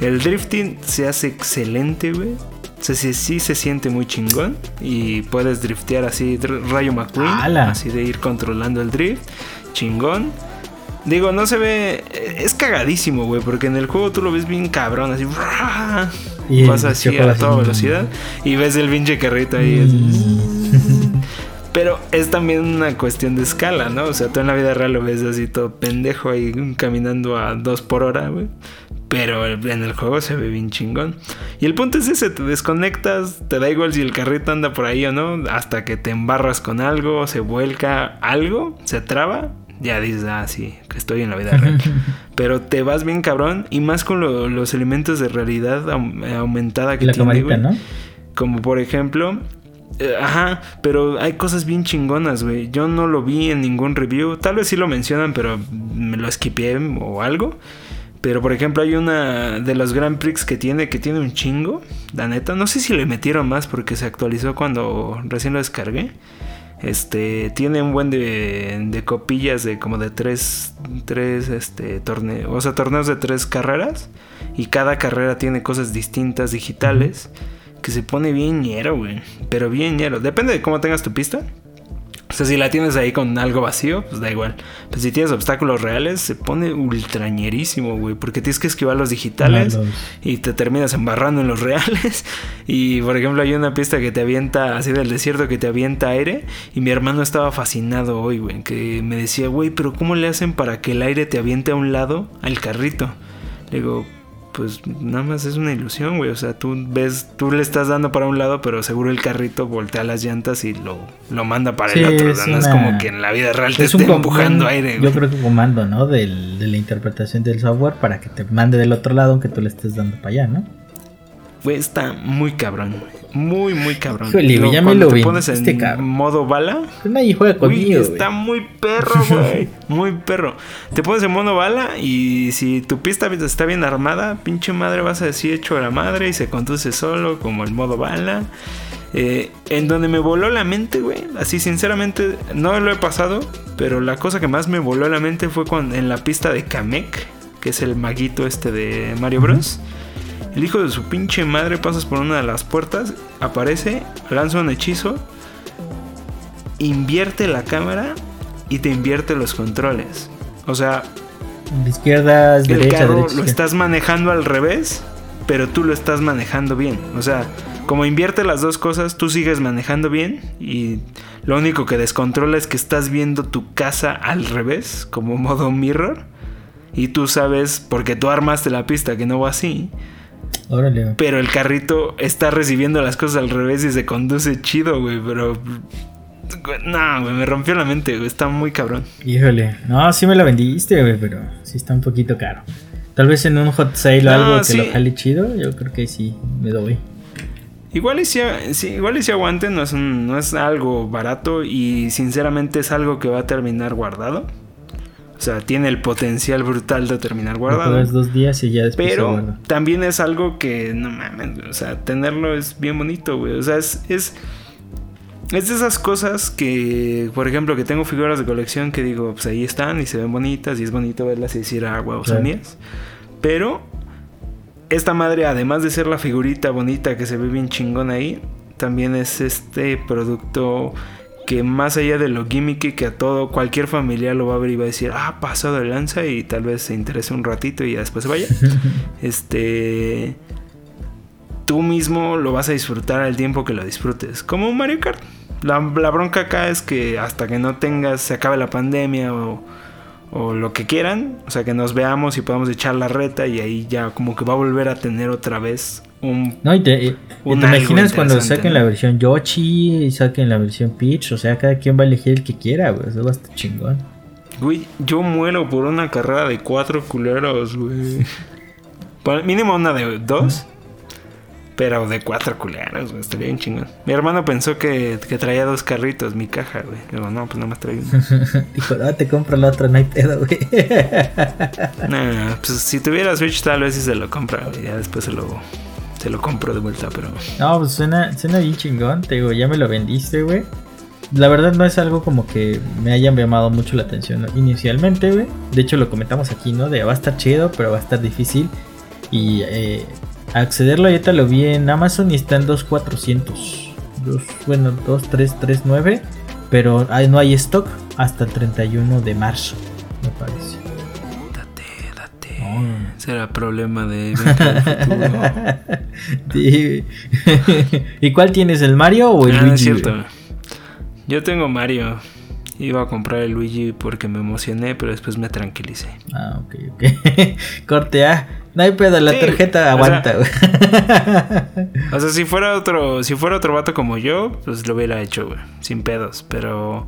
el drifting se hace excelente, güey. O sea, sí, sí se siente muy chingón y puedes driftear así, rayo McQueen, así de ir controlando el drift, chingón. Digo, no se ve. Es cagadísimo, güey, porque en el juego tú lo ves bien cabrón, así. Y Vas así a toda velocidad y ves el pinche carrito ahí. Mm. <laughs> Pero es también una cuestión de escala, ¿no? O sea, tú en la vida real lo ves así todo pendejo ahí caminando a dos por hora, güey. Pero en el juego se ve bien chingón. Y el punto es ese, te desconectas, te da igual si el carrito anda por ahí o no, hasta que te embarras con algo, se vuelca algo, se traba, ya dices, ah, sí, que estoy en la vida real. <laughs> Pero te vas bien cabrón y más con lo- los elementos de realidad aum- aumentada que la tiene, camarita. ¿no? Como por ejemplo. eh, ajá, pero hay cosas bien chingonas, güey. Yo no lo vi en ningún review. Tal vez sí lo mencionan, pero me lo esquipeé o algo. Pero por ejemplo, hay una de los Grand Prix que tiene, que tiene un chingo. La neta, no sé si le metieron más porque se actualizó cuando recién lo descargué. Este, tiene un buen de, de copillas de como de tres, tres este, torneos, o sea, torneos de tres carreras. Y cada carrera tiene cosas distintas digitales. Que se pone bien ñero, güey. Pero bien ñero. Depende de cómo tengas tu pista. O sea, si la tienes ahí con algo vacío, pues da igual. Pero si tienes obstáculos reales, se pone ultrañerísimo, güey. Porque tienes que esquivar los digitales y te terminas embarrando en los reales. Y por ejemplo, hay una pista que te avienta así del desierto que te avienta aire. Y mi hermano estaba fascinado hoy, güey. Que me decía, güey, pero ¿cómo le hacen para que el aire te aviente a un lado al carrito? Le digo, pues nada más es una ilusión, güey. O sea, tú ves, tú le estás dando para un lado, pero seguro el carrito voltea las llantas y lo, lo manda para Sí, el otro. O es sea, no es una- como que en la vida real te Es esté empujando aire, Yo güey. creo que un comando, ¿no? Del, de la interpretación del software para que te mande del otro lado aunque tú le estés dando para allá, ¿no? Güey, está muy cabrón, güey. Muy, muy cabrón. Híjole, ya me lo te vi, pones en este cabrón. modo bala. Nadie juega conmigo, está muy perro, <laughs> güey. muy perro. Te pones en mono bala y si tu pista está bien armada, pinche madre vas a decir hecho a la madre y se conduce solo como el modo bala. Eh, en donde me voló la mente, güey. Así, sinceramente, no lo he pasado. Pero la cosa que más me voló la mente fue cuando, en la pista de Kamek, que es el maguito este de Mario Bros. El hijo de su pinche madre pasas por una de las puertas, aparece, lanza un hechizo, invierte la cámara y te invierte los controles. O sea, De izquierdas, el derecha, carro derecha. lo estás manejando al revés, pero tú lo estás manejando bien. O sea, como invierte las dos cosas, tú sigues manejando bien y Lo único que descontrola es que estás viendo tu casa al revés, como modo mirror. Y tú sabes, porque tú armaste la pista que no va así. Órale. Pero el carrito está recibiendo las cosas al revés y se conduce chido, güey. Pero. No, güey, me rompió la mente, güey. Está muy cabrón. Híjole. No, sí me la vendiste, güey, pero sí está un poquito caro. Tal vez en un hot sale o No, algo que sí. lo jale chido, yo creo que sí me doy. Igual y si, igual y si aguante, no es, un- no es algo barato y sinceramente es algo que va a terminar guardado. O sea, tiene el potencial brutal de terminar Lo guardado. juegas dos días y ya después Pero también es algo que, no mames, o sea, tenerlo es bien bonito, güey. O sea, es, es, es de esas cosas que, por ejemplo, que tengo figuras de colección que digo, pues ahí están y se ven bonitas y es bonito verlas y decir, ah, huevos, son mías. Pero esta madre, además de ser la figurita bonita que se ve bien chingón ahí, también es este producto que más allá de lo gimmicky que a todo cualquier familiar lo va a ver y va a decir, ah, pasado de lanza y tal vez se interese un ratito y ya después se vaya. <laughs> este tú mismo lo vas a disfrutar al tiempo que lo disfrutes. Como un Mario Kart. La, la bronca acá es que hasta que no tengas, se acabe la pandemia o, o lo que quieran, o sea, que nos veamos y podamos echar la reta y ahí ya como que va a volver a tener otra vez un... No, y te, y- y Un te imaginas cuando saquen ¿no? la versión Yoshi y saquen la versión Peach, o sea, cada quien va a elegir el que quiera, güey, eso va a estar chingón. Güey, yo muero por una carrera de cuatro culeros, güey. <laughs> Mínimo una de dos. Pero de cuatro culeros, güey. Estaría bien chingón. Mi hermano pensó que, que traía dos carritos, mi caja, güey. Digo, no, pues nada más trae uno. <laughs> Dijo, ah, te compro la otra, no hay pedo, güey. <laughs> nah, pues si tuviera Switch tal vez sí se lo compra, güey. Ya después se lo, se lo compro de vuelta, pero... no, pues suena, suena bien chingón, te digo, ya me lo vendiste, güey. La verdad no es algo como que me haya llamado mucho la atención inicialmente, güey. De hecho lo comentamos aquí, ¿no? De va a estar chido, pero va a estar difícil. Y eh, accederlo ahorita lo vi en Amazon y está en 2400. Dos, bueno, 2339. Pero no hay stock hasta el 31 de marzo, me parece. Será problema de <laughs> futuro. ¿Y cuál tienes, el Mario o el Ah, Luigi? es cierto. Yo tengo Mario. Iba a comprar el Luigi porque me emocioné, pero después me tranquilicé. Ah, ok, ok. <laughs> Corte A. No hay pedo, la Sí, tarjeta o aguanta, güey. O sea, si fuera otro, si fuera otro vato como yo, pues lo hubiera hecho, güey, sin pedos. Pero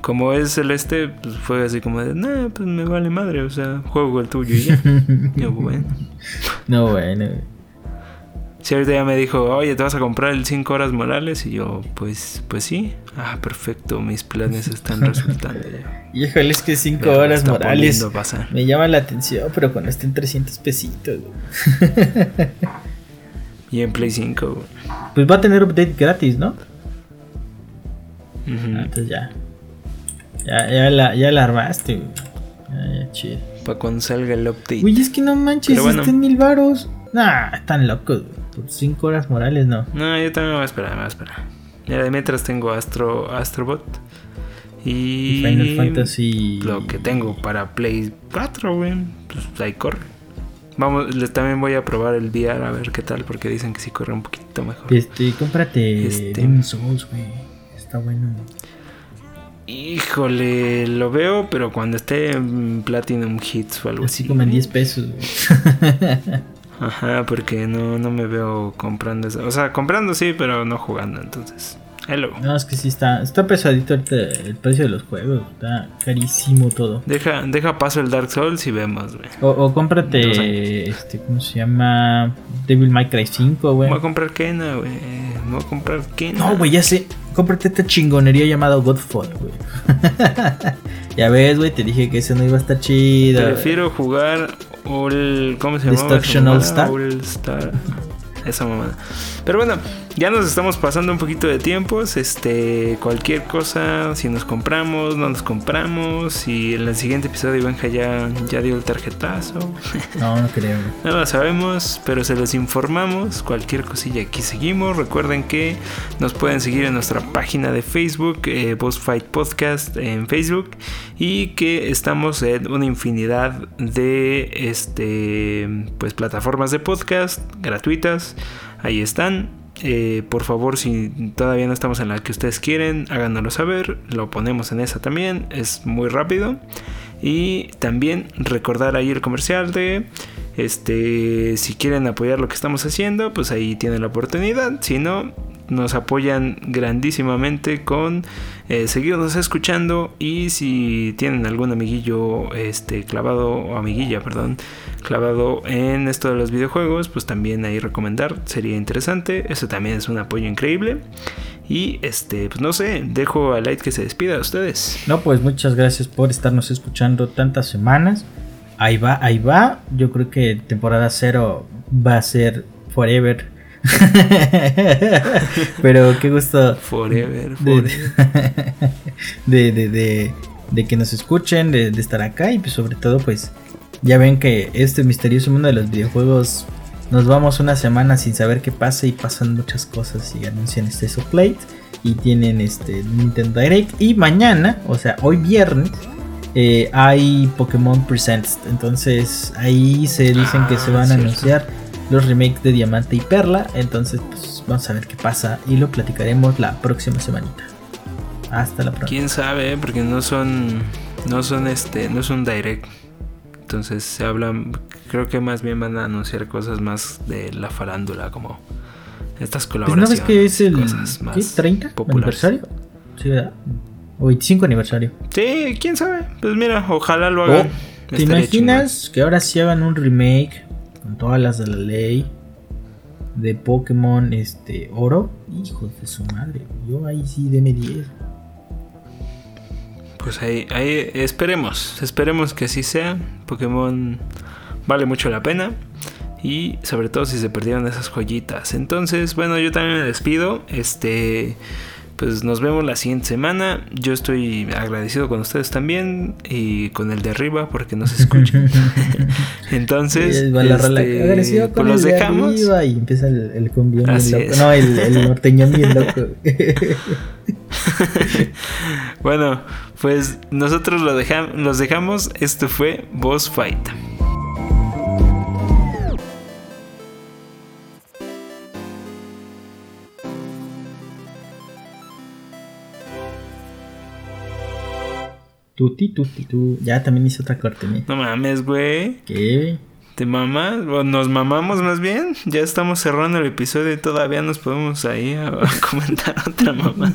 como es celeste, pues fue así como de, nah, pues me vale madre, o sea, juego el tuyo y ya. <laughs> Yo, bueno. no, bueno. Si ahorita ya me dijo, oye, ¿te vas a comprar el 5 horas Morales? Y yo, pues, pues sí. Ah, perfecto, mis planes están resultando ya. <laughs> Híjole, es que 5 Ya me horas morales. pasar. Me llama la atención, pero cuando estén 300 pesitos. <laughs> Y en Play 5, güey. Pues va a tener update gratis, ¿no? Ah, entonces ya. Ya, ya, la, ya la armaste, güey. Ya, ya, chido. Para cuando salga el update. Uy, es que no manches, bueno. está en mil varos. Nah, están locos, güey. Por 5 horas morales, no. No, yo también me voy a esperar, me voy a esperar. Mira, de mientras tengo Astro, Astrobot. Y, Y Final Fantasy. Lo que tengo para Play 4, güey. Pues ahí corre. Vamos, les- también voy a probar el VR a ver qué tal, porque dicen que sí corre un poquito mejor. Este, cómprate Este. Demon's Souls, güey. Está bueno. Híjole, lo veo, pero cuando esté en Platinum Hits o algo así. Así como en güey. 10 pesos. Ajá, porque no, no me veo comprando eso. O sea, comprando sí, pero no jugando, entonces. Hello. No, es que sí está, está pesadito el precio de los juegos. Está carísimo todo. Deja, deja paso el Dark Souls y vemos, güey. O, cómprate, este, ¿cómo se llama? Devil May Cry 5, güey. Voy a comprar Kena, güey. Voy a comprar Kena. No, güey, ya sé. Cómprate esta chingonería llamada Godfall, güey. <laughs> ya ves, güey, te dije que ese no iba a estar chido. Prefiero jugar All. ¿Cómo se llama? Destruction All Star. All Star. Esa mamada. Pero bueno, ya nos estamos pasando un poquito de tiempos. Este, cualquier cosa, si nos compramos, no nos compramos. Si en el siguiente episodio Benja ya, ya dio el tarjetazo. No, no creo. <laughs> No lo sabemos, pero se los informamos. Cualquier cosilla aquí seguimos. Recuerden que nos pueden seguir en nuestra página de Facebook, eh, Boss Fight Podcast en Facebook, y que estamos en una infinidad de este, pues, plataformas de podcast gratuitas. Ahí están. Eh, por favor, si todavía no estamos en la que ustedes quieren, háganoslo saber. Lo ponemos en esa también. Es muy rápido. Y también recordar ahí el comercial de este si quieren apoyar lo que estamos haciendo, pues ahí tienen la oportunidad. Si no, nos apoyan grandísimamente con eh, seguirnos escuchando y si tienen algún amiguillo este clavado o amiguilla, perdón, clavado en esto de los videojuegos, pues también ahí recomendar sería interesante. Eso también es un apoyo increíble. Y este, pues no sé, dejo a Light que se despida de ustedes. No, pues muchas gracias por estarnos escuchando tantas semanas. Ahí va, ahí va. Yo creo que temporada cero va a ser forever. <laughs> Pero qué gusto. Forever, De, de, <laughs> de, que nos escuchen, de, estar acá y pues sobre todo pues ya ven que este misterioso mundo de los videojuegos nos vamos una semana sin saber qué pasa y pasan muchas cosas y anuncian este Plate y tienen este Nintendo Direct y mañana, o sea, hoy viernes eh, hay Pokémon Presents. Entonces ahí se dicen que se ah, van a anunciar los remakes de Diamante y Perla. Entonces pues vamos a ver qué pasa y lo platicaremos la próxima semanita. Hasta la próxima. Quién sabe, porque no son no son este, no es un direct. Entonces se hablan, creo que más bien van a anunciar cosas más de la farándula como estas colaboraciones. ¿No ves que es el 30 aniversario? Sí, ¿verdad? O 25 aniversario. Sí, quién sabe. Pues mira, ojalá lo hagan. Oh, ¿Te imaginas que ahora sí hagan un remake con todas las de la ley de Pokémon este Oro? Hijo de su madre. Yo ahí sí deme 10. Pues ahí, ahí esperemos, esperemos que así sea. Pokémon vale mucho la pena. Y sobre todo si se perdieron esas joyitas. Entonces, bueno, yo también me despido. Este pues nos vemos la siguiente semana. Yo estoy agradecido con ustedes también y con el de arriba porque nos escuchan. <laughs> Entonces, este, pues los dejamos. y empieza el, el loco. No, el, el norteñón bien loco. <laughs> bueno, pues nosotros lo dejamos, los dejamos. Esto fue Boss Fight. Tuti, tuti, tu. Ya también hice otra corte, No mames, güey. ¿Qué? ¿Te mamas? ¿O nos mamamos más bien? Ya estamos cerrando el episodio y todavía nos podemos ahí a, <laughs> comentar otra mamá.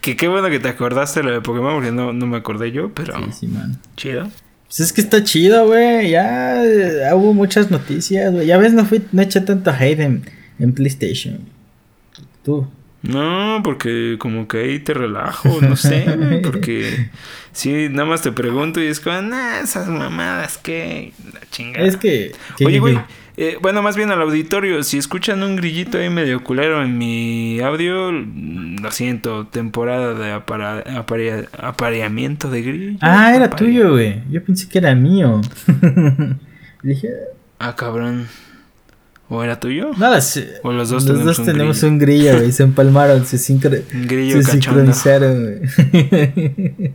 que qué bueno que te acordaste lo de Pokémon porque no, no me acordé yo, pero. Sí, sí, man. Chido. Pues es que está chido, güey. Ya, hubo muchas noticias, güey. Ya ves, no, fui, no eché tanto hate en, en PlayStation. Tú. No, porque como que ahí te relajo, no sé, porque <laughs> sí, nada más te pregunto y es como, nah, esas mamadas, que la chingada. Es que... Oye, güey, eh, bueno, más bien al auditorio, si escuchan un grillito ahí medio culero en mi audio, lo siento, temporada de apareamiento de grillo. Ah, era tuyo, güey, yo pensé que era mío. <laughs> Dije... Ah, cabrón. ¿O era tuyo? No, sí. O los dos, los dos tenemos un grillo, güey. Se <laughs> empalmaron, se, grillo se sincronizaron, güey.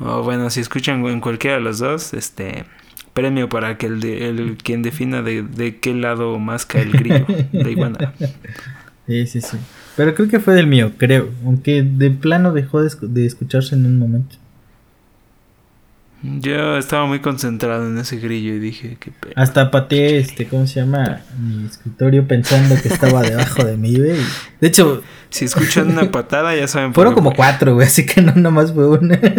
<laughs> o bueno, si escuchan en cualquiera de los dos, este premio para que el, de, el quien defina de, de qué lado más cae el grillo de iguana. <laughs> Sí, sí, sí. Pero creo que fue del mío, creo. Aunque de plano dejó de, de escucharse en un momento. Yo estaba muy concentrado en ese grillo y dije que hasta pateé este cómo se llama mi escritorio pensando que estaba debajo de mí güey. De hecho si escuchan una patada ya saben fueron como cuatro güey así que no nomás fue una. <laughs>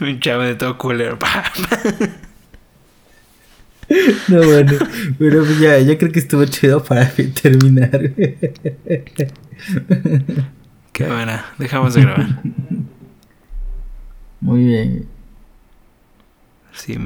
Un chavo de todo culero no bueno pero pues ya ya creo que estuvo chido para terminar qué buena dejamos de grabar <laughs> muy bien. Sí,